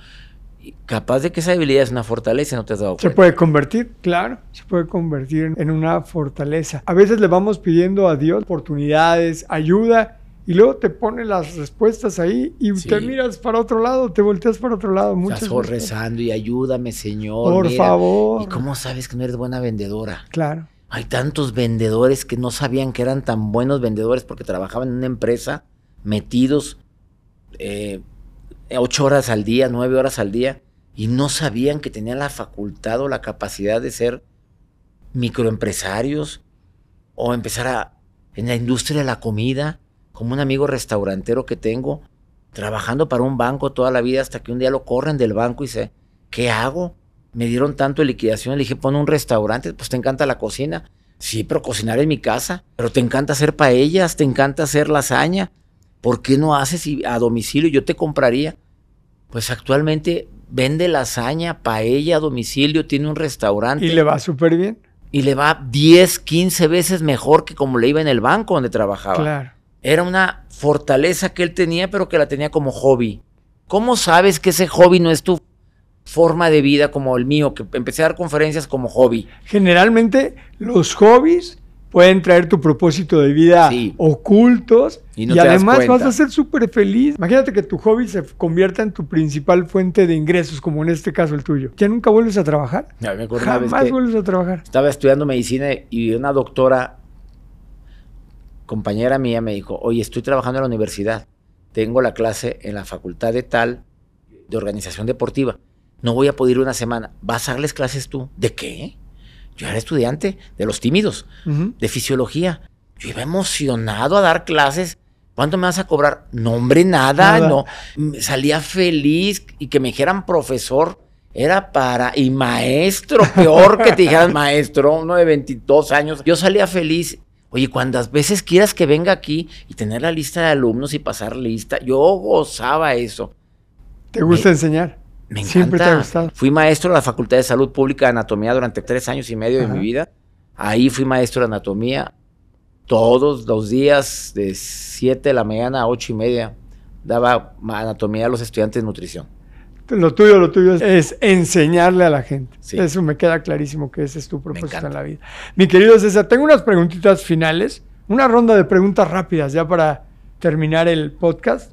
Capaz de que esa debilidad es una fortaleza, no te has dado
Se
cuenta.
puede convertir, claro, se puede convertir en- en una fortaleza. A veces le vamos pidiendo a Dios oportunidades, ayuda, y luego te pone las respuestas ahí y
Sí.
te miras para otro lado, te volteas para otro lado. Muchas
Estás
veces.
rezando y ayúdame, Señor.
Por
mira.
favor.
¿Y cómo sabes que no eres buena vendedora?
Claro.
Hay tantos vendedores que no sabían que eran tan buenos vendedores porque trabajaban en una empresa metidos eh, ocho horas al día, nueve horas al día, y no sabían que tenían la facultad o la capacidad de ser microempresarios o empezar a, en la industria de la comida, como un amigo restaurantero que tengo, trabajando para un banco toda la vida hasta que un día lo corren del banco y dice, ¿qué hago? Me dieron tanto de liquidación, le dije, pon un restaurante, pues te encanta la cocina. Sí, pero cocinar en mi casa, pero te encanta hacer paellas, te encanta hacer lasaña. ¿Por qué no haces a domicilio? Yo te compraría. Pues actualmente vende lasaña, paella a domicilio, tiene un restaurante
Y le va súper bien.
y le va 10, 15 veces mejor que como le iba en el banco donde trabajaba.
Claro.
Era una fortaleza que él tenía, pero que la tenía como hobby. ¿Cómo sabes que ese hobby no es tu forma de vida como el mío, que empecé a dar conferencias como hobby?
Generalmente los hobbies pueden traer tu propósito de vida
Sí.
ocultos
Y
y,
no das
además vas a ser súper feliz. Imagínate que tu hobby se convierta en tu principal fuente de ingresos, como en este caso el tuyo. Ya nunca vuelves a trabajar.
Ya me acuerdo una vez
Jamás
que
vuelves a trabajar.
estaba estudiando medicina y una doctora, compañera mía, me dijo, oye, estoy trabajando en la universidad, tengo la clase en la facultad de tal, de organización deportiva, no voy a poder ir una semana, ¿vas a darles clases tú? ¿De qué? Yo era estudiante de los tímidos, de fisiología. Yo iba emocionado a dar clases. ¿Cuánto me vas a cobrar? No, hombre, nada,
Nada.
no. Mm, Salía feliz y que me dijeran profesor era para. Y maestro, peor que te dijeran maestro, uno de 22 años. Yo salía feliz. Oye, cuantas veces quieras que venga aquí y tener la lista de alumnos y pasar lista, yo gozaba eso.
¿Te gusta
Me-
enseñar?
Me encanta.
Siempre te ha gustado.
Fui maestro de la Facultad de Salud Pública de Anatomía durante tres años y medio
Ajá.
de mi vida. Ahí fui maestro de anatomía todos los días de 7 de la mañana a 8 y media. Daba anatomía a los estudiantes de nutrición.
Lo tuyo, lo tuyo es, es enseñarle a la gente.
Sí.
Eso me queda clarísimo que ese es tu propósito en la vida. Mi querido César, tengo unas preguntitas finales, una ronda de preguntas rápidas ya para terminar el podcast.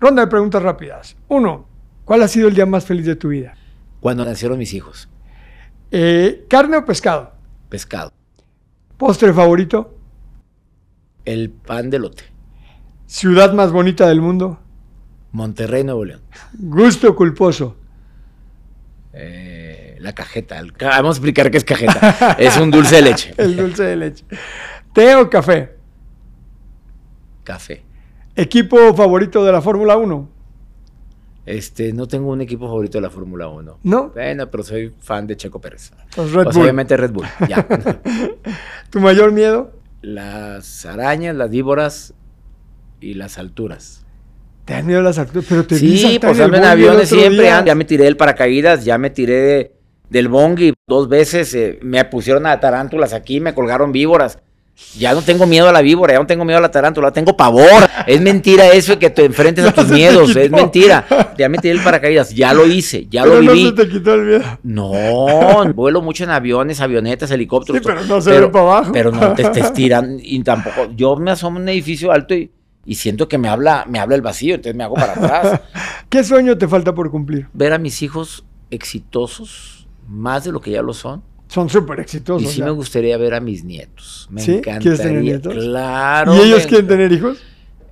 Ronda de preguntas rápidas. Uno, ¿cuál ha sido el día más feliz de tu vida?
Cuando nacieron mis hijos,
Eh, ¿Carne o pescado?
pescado,
¿Postre favorito?
el pan de lote,
¿Ciudad más bonita del mundo?
Monterrey, Nuevo León.
Gusto culposo.
Eh, la cajeta. el vamos a explicar qué es cajeta. es un dulce de leche.
El dulce de leche. ¿Té o café?
Café.
¿Equipo favorito de la Fórmula 1?
Este, no tengo un equipo favorito de la Fórmula 1.
¿No?
Bueno, pero soy fan de Checo Pérez.
Pues Red Bull.
obviamente Red Bull. Ya.
¿Tu mayor miedo?
las arañas, las víboras y las alturas.
Te dan miedo las alturas, pero te
Sí, pues ando en aviones siempre. Ya me tiré del paracaídas, ya me tiré de- del bongi dos veces. eh, me pusieron a tarántulas aquí, me colgaron víboras. Ya no tengo miedo a la víbora, ya no tengo miedo a la tarántula, tengo pavor. Es mentira eso de que te enfrentes a tus miedos, es mentira. Ya me tiré del paracaídas, ya lo hice, ya
Pero
lo
no
viví.
se te quitó el miedo.
No, vuelo mucho en aviones, avionetas, helicópteros.
Sí, pero no se ve para abajo.
Pero no te, te estiran y tampoco. Yo me asomo en un edificio alto y, y siento que me habla, me habla el vacío, entonces me hago para atrás.
¿Qué sueño te falta por cumplir?
Ver a mis hijos exitosos, más de lo que ya lo son.
Son súper exitosos.
Y sí
ya.
me gustaría ver a mis nietos. Me
¿Sí?
encantaría.
¿Quieres tener nietos?
Claro.
¿Y ellos
me-
quieren tener hijos?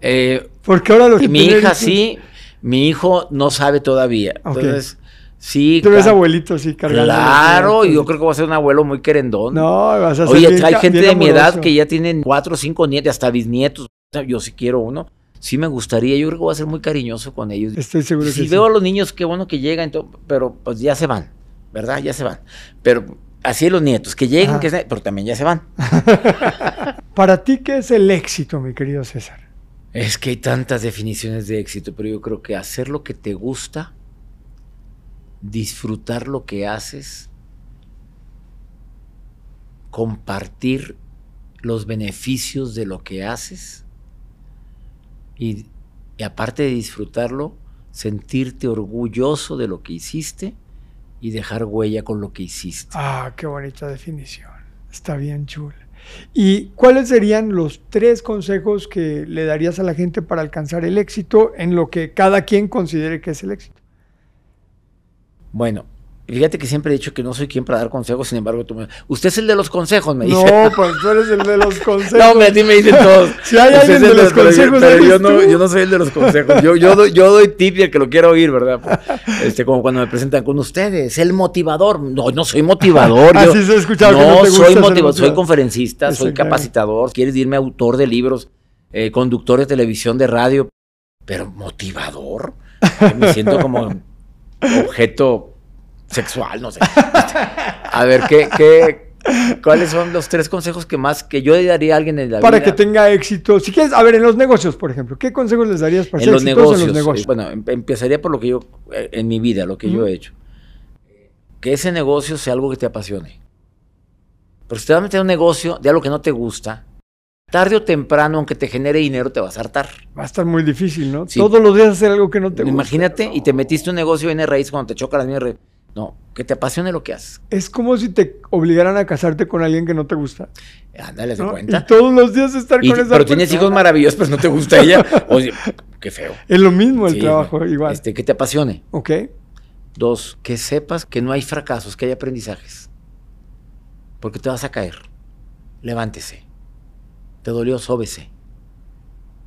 Eh,
Porque ahora los
mi hija
hijos-
sí, mi hijo no sabe todavía. Entonces, sí.
Te ves abuelito así cargando.
Claro, y yo creo que voy a ser un abuelo muy querendón.
No, vas a ser
Oye,
bien
hay gente de mi edad que ya tienen cuatro o cinco nietos, hasta bisnietos. Yo sí quiero uno. Sí me gustaría, yo creo que voy a ser muy cariñoso con ellos.
Estoy seguro que
si
sí.
veo a los niños, qué bueno que llegan, pero pues ya se van, ¿verdad? Ya se van. Pero así los nietos, que lleguen,
Ajá.
que se- pero también ya se van.
Para ti, ¿qué es el éxito, mi querido César?
Es que hay tantas definiciones de éxito, pero yo creo que hacer lo que te gusta, disfrutar lo que haces, compartir los beneficios de lo que haces y, y aparte de disfrutarlo, sentirte orgulloso de lo que hiciste y dejar huella con lo que hiciste.
Ah, qué bonita definición. Está bien chula. ¿Y cuáles serían los tres consejos que le darías a la gente para alcanzar el éxito en lo que cada quien considere que es el éxito?
Bueno, fíjate que siempre he dicho que no soy quien para dar consejos, sin embargo, tú me... Usted es el de los consejos, me dice.
No, pues tú eres el de los consejos.
No, hombre, a ti me dicen todos.
Si hay alguien de los consejos,
Pero yo no, yo no soy el de los consejos. Yo, yo, doy, yo doy tip y el que lo quiera oír, ¿verdad? Este, como cuando me presentan con ustedes, el motivador. No, no soy motivador. yo-
Así se ha escuchado
No,
que no te gusta
soy motivador, soy conferencista,
Eso,
soy capacitador. Quieres irme autor de libros, eh, conductor de televisión, de radio. Pero motivador. Me siento como objeto sexual, no sé. A ver, ¿qué, qué, ¿cuáles son los tres consejos que más que yo le daría a alguien en la
Para
vida?
que tenga éxito. Si quieres, a ver, en los negocios, por ejemplo, ¿qué consejos les darías para
en
ser
los, negocios,
en los negocios?
eh, Bueno, em- empezaría por lo que yo, eh, en mi vida, lo que yo he hecho. Que ese negocio sea algo que te apasione. Pero si te vas a meter en un negocio de algo que no te gusta, tarde o temprano, aunque te genere dinero, te vas a hartar.
Va a estar muy difícil, ¿no?
Sí.
Todos los días hacer algo que no te gusta.
Imagínate, y te metiste en un negocio de raíz cuando te choca la raíz. No, que te apasione lo que haces.
Es como si te obligaran a casarte con alguien que no te gusta.
Ándale, de
¿no?
cuenta.
Y todos los días estar
Y-
con esa
pero tienes hijos maravillosos, pero no te gusta ella. Oye, qué feo.
Es lo mismo el
Sí,
trabajo, igual.
Este, que te apasione.
Ok.
Dos, que sepas que no hay fracasos, que hay aprendizajes. Porque te vas a caer. Levántese. Te dolió, sóbese.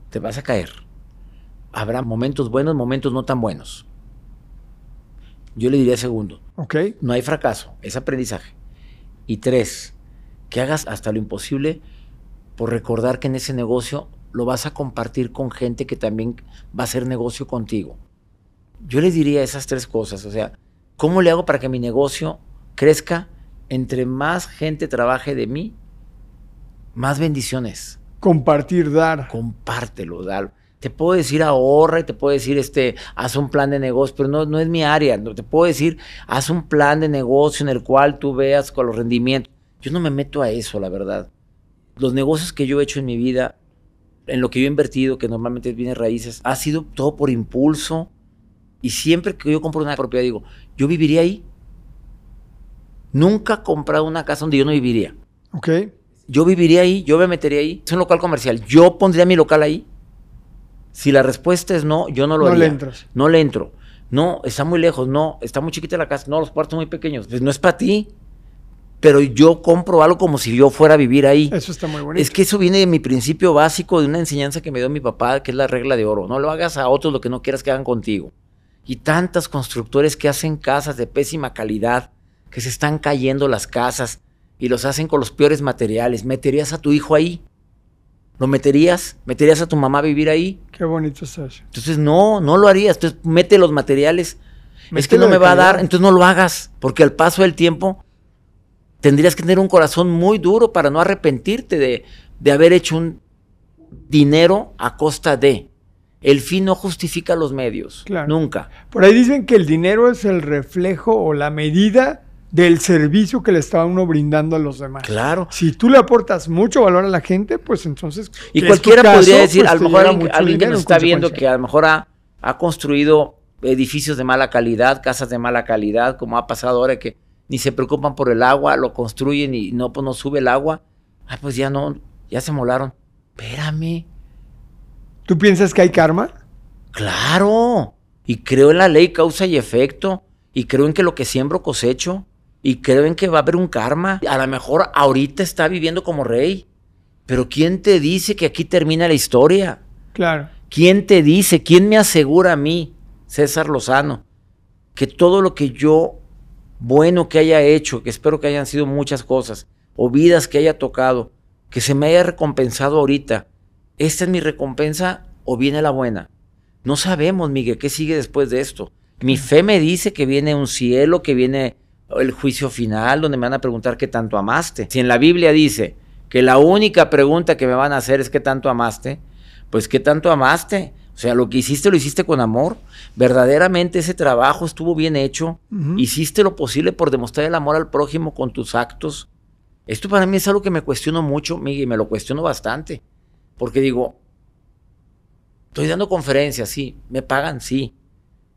Te vas a caer. Habrá momentos buenos, momentos no tan buenos. Yo le diría segundo,
Ok.
no hay fracaso, es aprendizaje. Y tres, que hagas hasta lo imposible por recordar que en ese negocio lo vas a compartir con gente que también va a hacer negocio contigo. Yo le diría esas tres cosas, o sea, ¿cómo le hago para que mi negocio crezca? Entre más gente trabaje de mí, más bendiciones.
Compartir, dar.
Compártelo, dalo. Te puedo decir ahorra y te puedo decir, este, haz un plan de negocio, pero no, no es mi área. No, te puedo decir, haz un plan de negocio en el cual tú veas con los rendimientos. Yo no me meto a eso, la verdad. Los negocios que yo he hecho en mi vida, en lo que yo he invertido, que normalmente es bienes raíces, ha sido todo por impulso. Y siempre que yo compro una propiedad, digo, yo viviría ahí. Nunca he comprado una casa donde yo no viviría.
Ok.
Yo viviría ahí, yo me metería ahí. Es un local comercial. Yo pondría mi local ahí. Si la respuesta es no, yo no lo
No
haría.
le entras.
No le entro. No, está muy lejos. No, está muy chiquita la casa. No, los cuartos muy pequeños. Pues no es para ti. pero yo compro algo como si yo fuera a vivir ahí.
Eso está muy bonito.
Es que eso viene de mi principio básico, de una enseñanza que me dio mi papá, que es la regla de oro. No lo hagas a otros lo que no quieras que hagan contigo. Y tantos constructores que hacen casas de pésima calidad, que se están cayendo las casas y los hacen con los peores materiales. ¿Meterías a tu hijo ahí? ¿Lo meterías? ¿Meterías a tu mamá a vivir ahí?
Qué bonito está eso.
Entonces, no, no lo harías. Entonces, mete los materiales. es que no me va a dar, entonces no lo hagas, porque al paso del tiempo tendrías que tener un corazón muy duro para no arrepentirte de, de haber hecho un dinero a costa de. El fin no justifica los medios,
Claro.
nunca.
Por ahí dicen que el dinero es el reflejo o la medida del servicio que le está uno brindando a los demás.
Claro.
Si tú le aportas mucho valor a la gente, pues entonces.
Y cualquiera
caso,
podría decir,
pues
a lo mejor alguien, alguien que nos está viendo que a lo mejor ha, ha construido edificios de mala calidad, casas de mala calidad, como ha pasado ahora que ni se preocupan por el agua, lo construyen y no, pues no sube el agua. Ah, pues ya no, ya se molaron. Espérame,
¿Tú piensas que hay karma?
claro. Y creo en la ley causa y efecto. Y creo en que lo que siembro cosecho. Y creo en que va a haber un karma. A lo mejor ahorita está viviendo como rey. Pero ¿quién te dice que aquí termina la historia?
Claro.
¿Quién te dice, quién me asegura a mí, César Lozano, que todo lo que yo bueno que haya hecho, que espero que hayan sido muchas cosas, o vidas que haya tocado, que se me haya recompensado ahorita, esta es mi recompensa o viene la buena? No sabemos, Miguel, qué sigue después de esto. Mi fe me dice que viene un cielo, que viene el juicio final, donde me van a preguntar qué tanto amaste. Si en la Biblia dice que la única pregunta que me van a hacer es qué tanto amaste, pues qué tanto amaste. O sea, lo que hiciste lo hiciste con amor. Verdaderamente ese trabajo estuvo bien hecho. Hiciste lo posible por demostrar el amor al prójimo con tus actos. Esto para mí es algo que me cuestiono mucho, Miguel, y me lo cuestiono bastante. Porque digo, estoy dando conferencias, sí, me pagan, sí.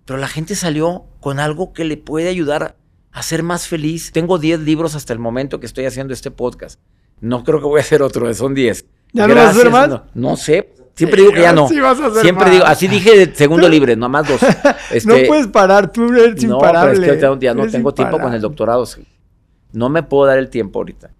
Pero la gente salió con algo que le puede ayudar a ser más feliz. Tengo 10 libros hasta el momento que estoy haciendo este podcast. No creo que voy a hacer otro, son 10.
¿Ya no vas a hacer más?
No, no sé. Siempre digo que ya no.
Sí vas a hacer
Siempre
más.
digo, así dije de segundo libre, nomás dos. Este,
no puedes parar, tú eres
no,
imparable.
pero es que ya no
Eres
tengo tiempo con el doctorado. sí. No me puedo dar el tiempo ahorita.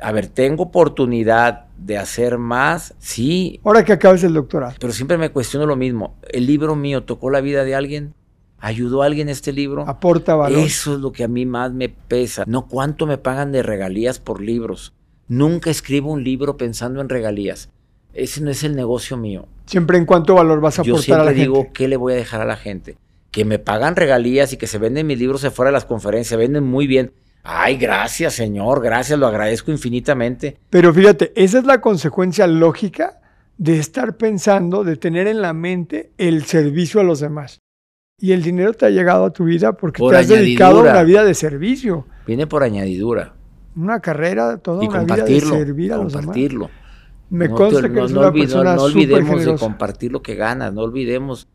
A ver, tengo oportunidad de hacer más, sí,
Ahora que acabes el doctorado.
pero siempre me cuestiono lo mismo. ¿El libro mío tocó la vida de alguien? ¿Ayudó a alguien este libro?
Aporta valor.
Eso es lo que a mí más me pesa. No cuánto me pagan de regalías por libros. Nunca escribo un libro pensando en regalías. Ese no es el negocio mío.
Siempre en cuánto valor vas a
Yo
aportar a
siempre
la
digo,
gente.
¿qué le voy a dejar a la gente? Que me pagan regalías y que se venden mis libros de fuera de las conferencias, se venden muy bien. Ay, gracias, señor, gracias, lo agradezco infinitamente.
Pero fíjate, esa es la consecuencia lógica de estar pensando, de tener en la mente el servicio a los demás. Y el dinero te ha llegado a tu vida porque
Por
te has dedicado a una vida de servicio,
Viene por añadidura.
una carrera, toda
y
una vida de servir a los demás.
compartirlo.
Me
No
consta
te-
que
no-
eres
no
una
no-
persona
no
súper
olvidemos de compartir lo que ganas, no olvidemos.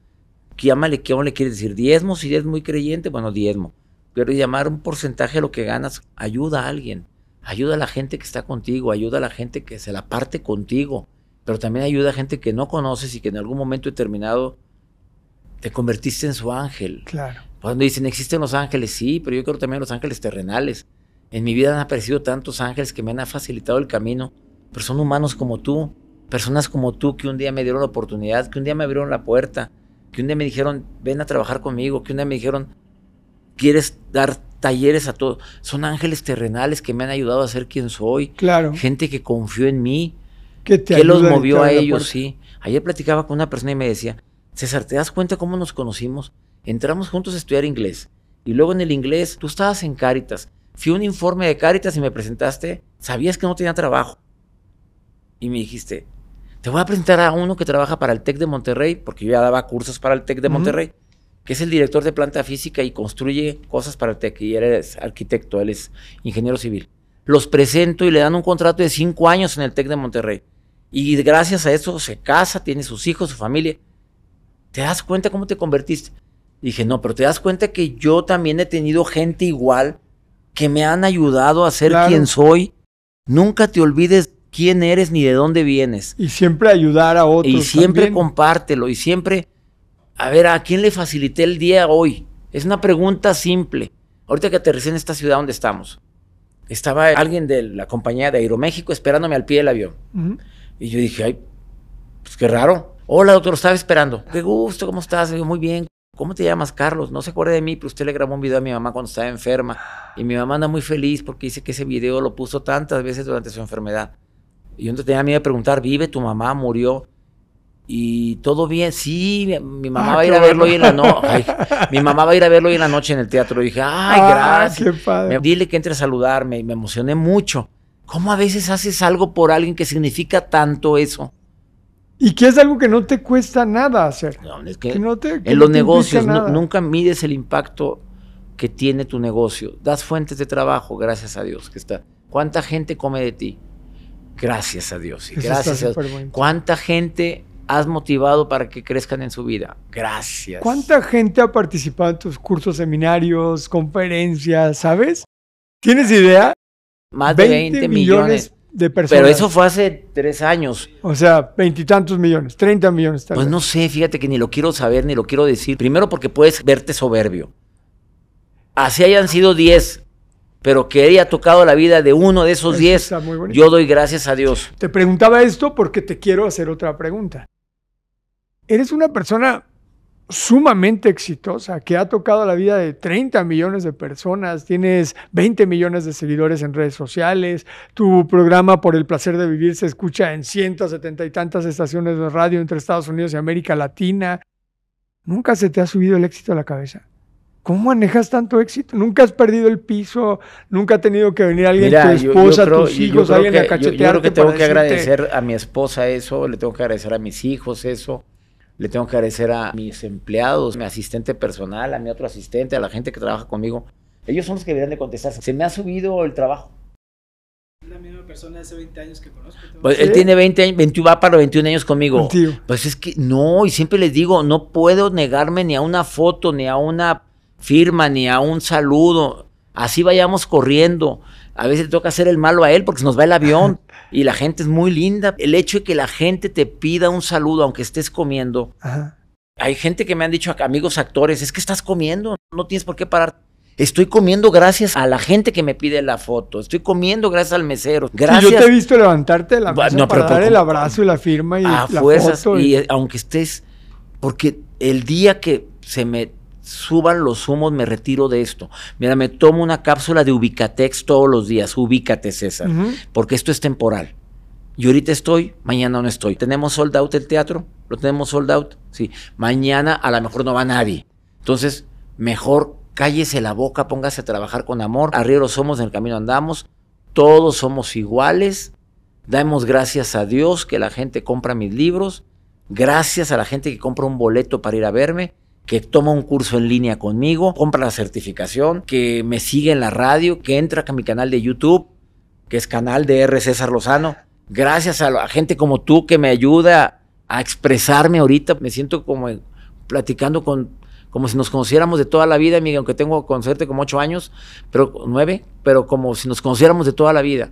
Llámale, ¿qué le quieres decir? Diezmo, si eres muy creyente, bueno, diezmo. Pero llamar un porcentaje de lo que ganas ayuda a alguien. Ayuda a la gente que está contigo, ayuda a la gente que se la parte contigo. Pero también ayuda a gente que no conoces y que en algún momento determinado te convertiste en su ángel.
Claro.
Cuando dicen existen los ángeles, sí, pero yo creo también los ángeles terrenales. En mi vida han aparecido tantos ángeles que me han facilitado el camino, pero son humanos como tú, personas como tú que un día me dieron la oportunidad, que un día me abrieron la puerta, que un día me dijeron, ven a trabajar conmigo, que un día me dijeron, quieres dar talleres a todos. Son ángeles terrenales que me han ayudado a ser quien soy,
Claro.
gente que confió en mí,
Que te
¿Qué los movió a ellos? Sí. Ayer platicaba con una persona y me decía, César, ¿te das cuenta cómo nos conocimos? Entramos juntos a estudiar inglés. Y luego en el inglés, tú estabas en Cáritas. Fui a un informe de Cáritas y me presentaste. Sabías que no tenía trabajo. Y me dijiste, te voy a presentar a uno que trabaja para el TEC de Monterrey, porque yo ya daba cursos para el TEC de. Monterrey, que es el director de planta física y construye cosas para el TEC. Y él es arquitecto, él es ingeniero civil. Los presento y le dan un contrato de cinco años en el TEC de Monterrey. Y gracias a eso se casa, tiene sus hijos, su familia. ¿Te das cuenta cómo te convertiste? Dije, no, pero te das cuenta que yo también he tenido gente igual que me han ayudado a ser
Claro.
quien soy. Nunca te olvides quién eres ni de dónde vienes.
Y siempre ayudar a otros.
Y siempre
también.
compártelo. Y siempre, a ver, ¿a quién le facilité el día hoy? Es una pregunta simple. Ahorita que aterricé en esta ciudad donde estamos. estaba alguien de la compañía de Aeroméxico esperándome al pie del avión. Y yo dije, ay, pues qué raro. Hola, doctor, estaba esperando. Qué gusto, ¿cómo estás? Muy bien. ¿Cómo te llamas, Carlos? No se acuerda de mí, pero usted le grabó un video a mi mamá cuando estaba enferma. Y mi mamá anda muy feliz porque dice que ese video lo puso tantas veces durante su enfermedad. Y yo no tenía miedo de preguntar, ¿vive tu mamá? ¿Murió? Y todo bien, sí, mi, mi mamá
Ah,
va a ir a verlo hoy en la noche. Mi mamá va a ir a verlo hoy en la noche en el teatro. Y dije, ay,
Ah,
gracias.
qué padre.
Me- dile que entre a saludarme y me emocioné mucho. ¿Cómo a veces haces algo por alguien que significa tanto eso?
Y que es algo que no te cuesta nada hacer.
No, es que
Que no te- que
en
no
los
te
negocios nunca mides el impacto que tiene tu negocio. Das fuentes de trabajo, gracias a Dios que está. ¿Cuánta gente come de ti? Gracias a Dios. y gracias a Dios. ¿Cuánta gente has motivado para que crezcan en su vida? Gracias.
¿Cuánta gente ha participado en tus cursos, seminarios, conferencias, sabes? ¿Tienes idea?
Más de 20 millones.
De personas.
Pero eso fue hace tres años.
O sea, veintitantos millones, 30 millones tal
Pues no sé, fíjate que ni lo quiero saber ni lo quiero decir. Primero porque puedes verte soberbio. Así hayan sido 10, pero que haya tocado la vida de uno de esos
Eso
10,
está muy bonito.
yo doy gracias a Dios.
Te preguntaba esto porque te quiero hacer otra pregunta. Eres una persona sumamente exitosa que ha tocado la vida de 30 millones de personas, tienes 20 millones de seguidores en redes sociales, tu programa por el placer de vivir se escucha en 170 y tantas estaciones de radio entre Estados Unidos y América Latina. ¿Nunca se te ha subido el éxito a la cabeza? ¿Cómo manejas tanto éxito? ¿Nunca has perdido el piso? ¿Nunca ha tenido que venir alguien,
Mira,
tu
yo- yo
esposa,
creo-
tus
yo- yo
hijos, alguien
que-
a
yo- yo
cachetearte
creo que tengo que
decirte-
agradecer a mi esposa eso, le tengo que agradecer a mis hijos eso, le tengo que agradecer a mis empleados, mi asistente personal, a mi otro asistente, a la gente que trabaja conmigo. Ellos son los que deberían de contestar. Se me ha subido el trabajo.
Es la misma persona de hace 20 años que conozco.
Pues. Él tiene 20 años, 21, va para los 21 años conmigo.
Contigo.
Pues es que no, y siempre les digo, no puedo negarme ni a una foto, ni a una firma, ni a un saludo. Así vayamos corriendo. A veces le toca hacer el malo a él porque se nos va el avión y la gente es muy linda. El hecho de que la gente te pida un saludo aunque estés comiendo.
Ajá.
Hay gente que me han dicho, amigos actores, es que estás comiendo, no tienes por qué parar. Estoy comiendo gracias a la gente que me pide la foto. Estoy comiendo gracias al mesero.
Sí,
Gracias
yo te he visto levantarte de la mesa
no,
para
pero
dar el abrazo y la firma y
a
la
fuerzas
foto.
y eh, aunque estés porque el día que se me suban los humos me retiro de esto. Mira, me tomo una cápsula de Ubicatex todos los días. Ubícate, César, porque esto es temporal. Y ahorita estoy, mañana no estoy. ¿Tenemos sold out el teatro? ¿Lo tenemos sold out? Sí. Mañana a lo mejor no va nadie. Entonces, mejor cállese la boca, póngase a trabajar con amor. Arrieros somos, en el camino andamos. Todos somos iguales. Damos gracias a Dios que la gente compra mis libros. Gracias a la gente que compra un boleto para ir a verme, que toma un curso en línea conmigo, compra la certificación, que me sigue en la radio, que entra a mi canal de YouTube, que es canal de R. César Lozano. Gracias a la gente como tú que me ayuda a expresarme ahorita. Me siento como platicando con, como si nos conociéramos de toda la vida, Miguel, aunque tengo con suerte como ocho años, pero nueve, pero como si nos conociéramos de toda la vida.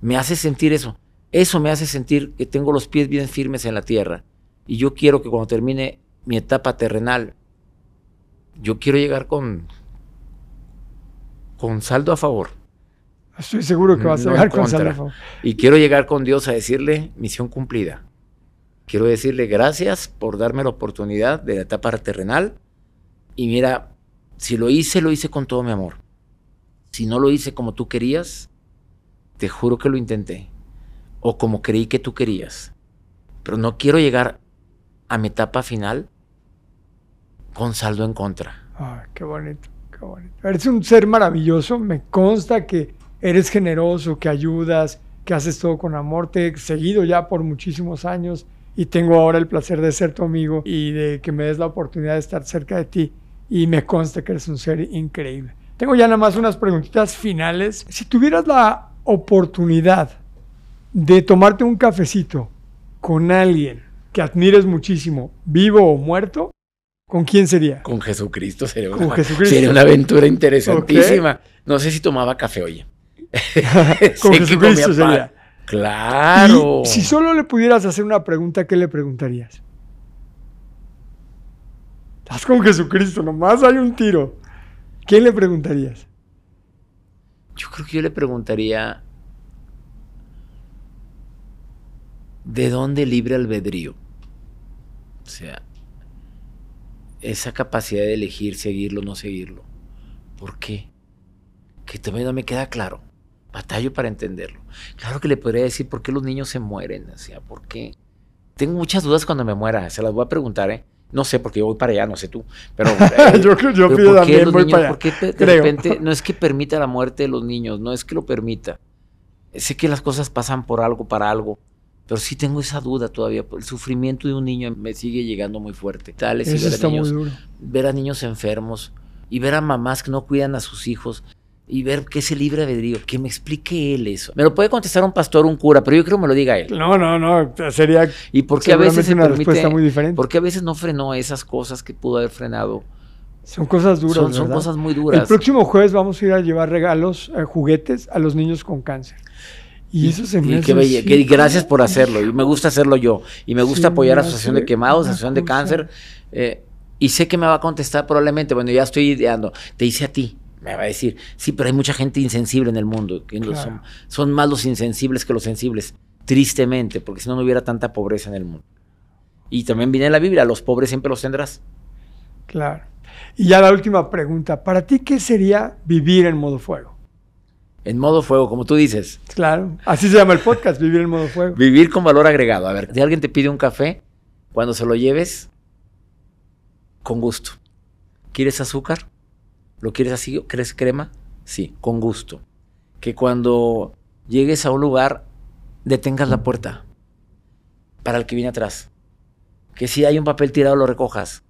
Me hace sentir eso. Eso me hace sentir que tengo los pies bien firmes en la tierra. Y yo quiero que cuando termine mi etapa terrenal, yo quiero llegar con, con saldo a favor.
Estoy seguro que vas a llegar con
contra.
Salafo.
Y quiero llegar con Dios a decirle misión cumplida. Quiero decirle gracias por darme la oportunidad de la etapa terrenal. Y mira, si lo hice, lo hice con todo mi amor. Si no lo hice como tú querías, te juro que lo intenté. O como creí que tú querías. Pero no quiero llegar a mi etapa final con saldo en contra.
Ay, qué bonito, qué bonito. Eres un ser maravilloso. Me consta que eres generoso, que ayudas, que haces todo con amor. Te he seguido ya por muchísimos años y tengo ahora el placer de ser tu amigo y de que me des la oportunidad de estar cerca de ti. Y me consta que eres un ser increíble. Tengo ya nada más unas preguntitas finales. Si tuvieras la oportunidad de tomarte un cafecito con alguien que admires muchísimo, vivo o muerto, ¿con quién sería?
Con Jesucristo sería
Con
una,
Jesucristo.
sería una aventura interesantísima. No sé si tomaba café, oye.
Con Jesucristo sería.
Claro.
Y si solo le pudieras hacer una pregunta, ¿qué le preguntarías? Estás con Jesucristo, nomás hay un tiro. ¿Qué le preguntarías?
Yo creo que yo le preguntaría, ¿de dónde libre albedrío? O sea, esa capacidad de elegir seguirlo o no seguirlo. ¿Por qué? Que también no me queda claro. Batallo para entenderlo. Claro que le podría decir por qué los niños se mueren. O sea, ¿por qué? Tengo muchas dudas cuando me muera. Se las voy a preguntar, ¿eh? No sé, porque yo voy para allá, no sé tú. Pero, eh,
yo yo pido también voy para allá.
¿por qué de repente no es que permita la muerte de los niños? No es que lo permita. Sé que las cosas pasan por algo, para algo. Pero sí tengo esa duda todavía. El sufrimiento de un niño me sigue llegando muy fuerte. Tal,
Eso está muy duro.
Ver a niños enfermos y ver a mamás que no cuidan a sus hijos y ver qué es el libre albedrío. Que me explique él eso. Me lo puede contestar un pastor un cura, pero yo creo que me lo diga él.
No, no, no. Sería.
¿Y por qué a veces se
una
permite,
respuesta muy diferente.
Porque a veces no frenó esas cosas que pudo haber frenado.
Son cosas duras.
Son, son cosas muy duras.
El próximo jueves vamos a ir a llevar regalos, eh, juguetes a los niños con cáncer. Y eso se me
y
hace
qué
así
que gracias por hacerlo. Y me gusta hacerlo yo. Y me gusta
Sí,
apoyar a
me
Asociación de Quemados, Asociación de. Cáncer. eh, y sé que me va a contestar probablemente. Bueno, ya estoy ideando. Te hice a ti. Me va a decir, sí, pero hay mucha gente insensible en el mundo. que no
Claro.
son, son más los insensibles que los sensibles. Tristemente, porque si no, no hubiera tanta pobreza en el mundo. Y también viene en la Biblia, los pobres siempre los tendrás.
Claro. Y ya la última pregunta. ¿Para ti qué sería vivir en modo fuego?
En modo fuego, como tú dices.
Claro. Así se llama el podcast, vivir en modo fuego.
Vivir con valor agregado. A ver, si alguien te pide un café, cuando se lo lleves, con gusto. ¿Quieres azúcar? ¿Lo quieres así? ¿Quieres crema? Sí, con gusto. Que cuando llegues a un lugar, detengas la puerta para el que viene atrás. Que si hay un papel tirado, lo recojas.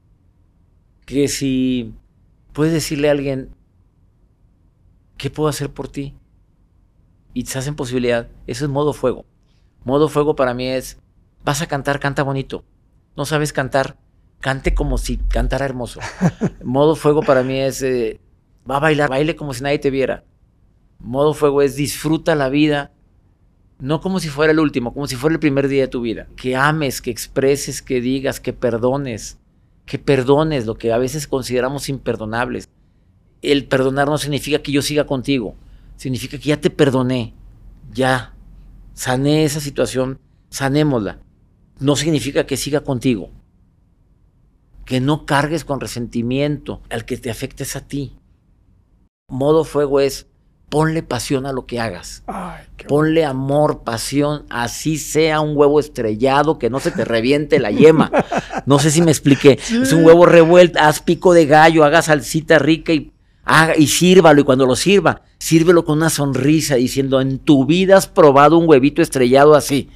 Que si puedes decirle a alguien, ¿qué puedo hacer por ti? Y te hacen posibilidad. Eso es modo fuego. Modo fuego para mí es, vas a cantar, canta bonito. No sabes cantar, cante como si cantara hermoso. Modo fuego para mí es, eh, va a bailar, baile como si nadie te viera. Modo fuego es, disfruta la vida, no como si fuera el último, como si fuera el primer día de tu vida. Que ames, que expreses, que digas, que perdones, que perdones lo que a veces consideramos imperdonables. El perdonar no significa que yo siga contigo, significa que ya te perdoné, ya sané esa situación, sanémosla. No significa que siga contigo. Que no cargues con resentimiento al que te afectes a ti. Modo fuego es ponle pasión a lo que hagas.
Ay,
Ponle amor, pasión, así sea un huevo estrellado, que no se te reviente la yema. No sé si me expliqué. Es un huevo revuelto, haz pico de gallo, haga salsita rica y, haga, y sírvalo. Y cuando lo sirva, sírvelo con una sonrisa diciendo, en tu vida has probado un huevito estrellado así.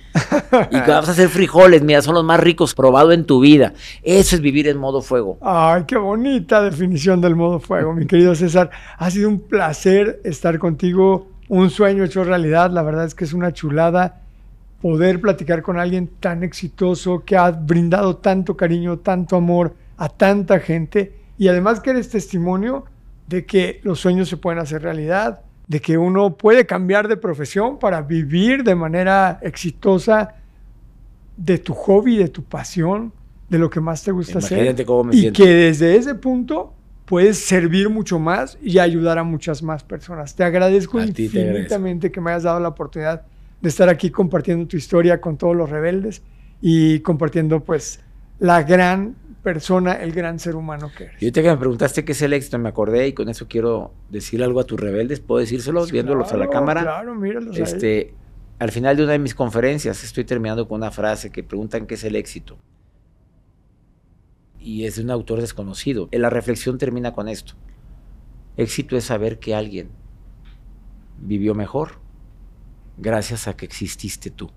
Y vas a hacer frijoles, mira, son los más ricos probado en tu vida. Eso es vivir en modo fuego.
Ay, qué bonita definición del modo fuego, mi querido César. Ha sido un placer estar contigo, un sueño hecho realidad. La verdad es que es una chulada poder platicar con alguien tan exitoso que ha brindado tanto cariño, tanto amor a tanta gente y además que eres testimonio de que los sueños se pueden hacer realidad, de que uno puede cambiar de profesión para vivir de manera exitosa de tu hobby, de tu pasión, de lo que más te gusta hacer
Imagínate cómo me
y
siento.
que desde ese punto puedes servir mucho más y ayudar a muchas más personas. Te agradezco
A ti te agradezco.
infinitamente que me hayas dado la oportunidad de estar aquí compartiendo tu historia con todos los rebeldes y compartiendo pues la gran persona, el gran ser humano que eres.
Y ahorita que me preguntaste qué es el éxito, me acordé y con eso quiero decir algo a tus rebeldes. ¿Puedo decírselos viéndolos a la
Claro,
cámara?
Claro, míralos.
Este, al final de una de mis conferencias estoy terminando con una frase que preguntan qué es el éxito. Y es de un autor desconocido. La reflexión termina con esto. Éxito es saber que alguien vivió mejor gracias a que exististe tú.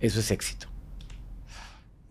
Eso es éxito.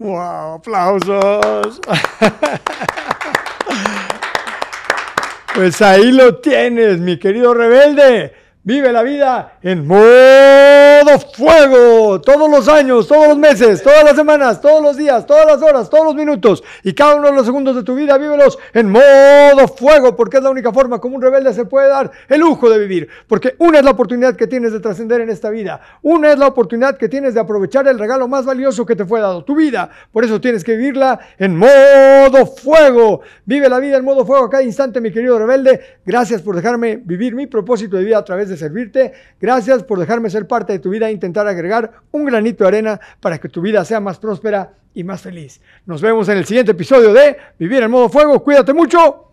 ¡Wow! ¡Aplausos! pues ahí lo tienes, mi querido rebelde. Vive la vida en modo fuego, todos los años, todos los meses, todas las semanas, todos los días, todas las horas, todos los minutos. Y cada uno de los segundos de tu vida, vívelos en modo fuego, porque es la única forma como un rebelde se puede dar el lujo de vivir, porque una es la oportunidad que tienes de trascender en esta vida, una es la oportunidad que tienes de aprovechar el regalo más valioso que te fue dado, tu vida, por eso tienes que vivirla en modo fuego, vive la vida en modo fuego a cada instante, mi querido rebelde, gracias por dejarme vivir mi propósito de vida a través de servirte, gracias por dejarme ser parte de tu vida e intentar agregar un granito de arena para que tu vida sea más próspera y más feliz. Nos vemos en el siguiente episodio de Vivir en modo fuego. Cuídate mucho.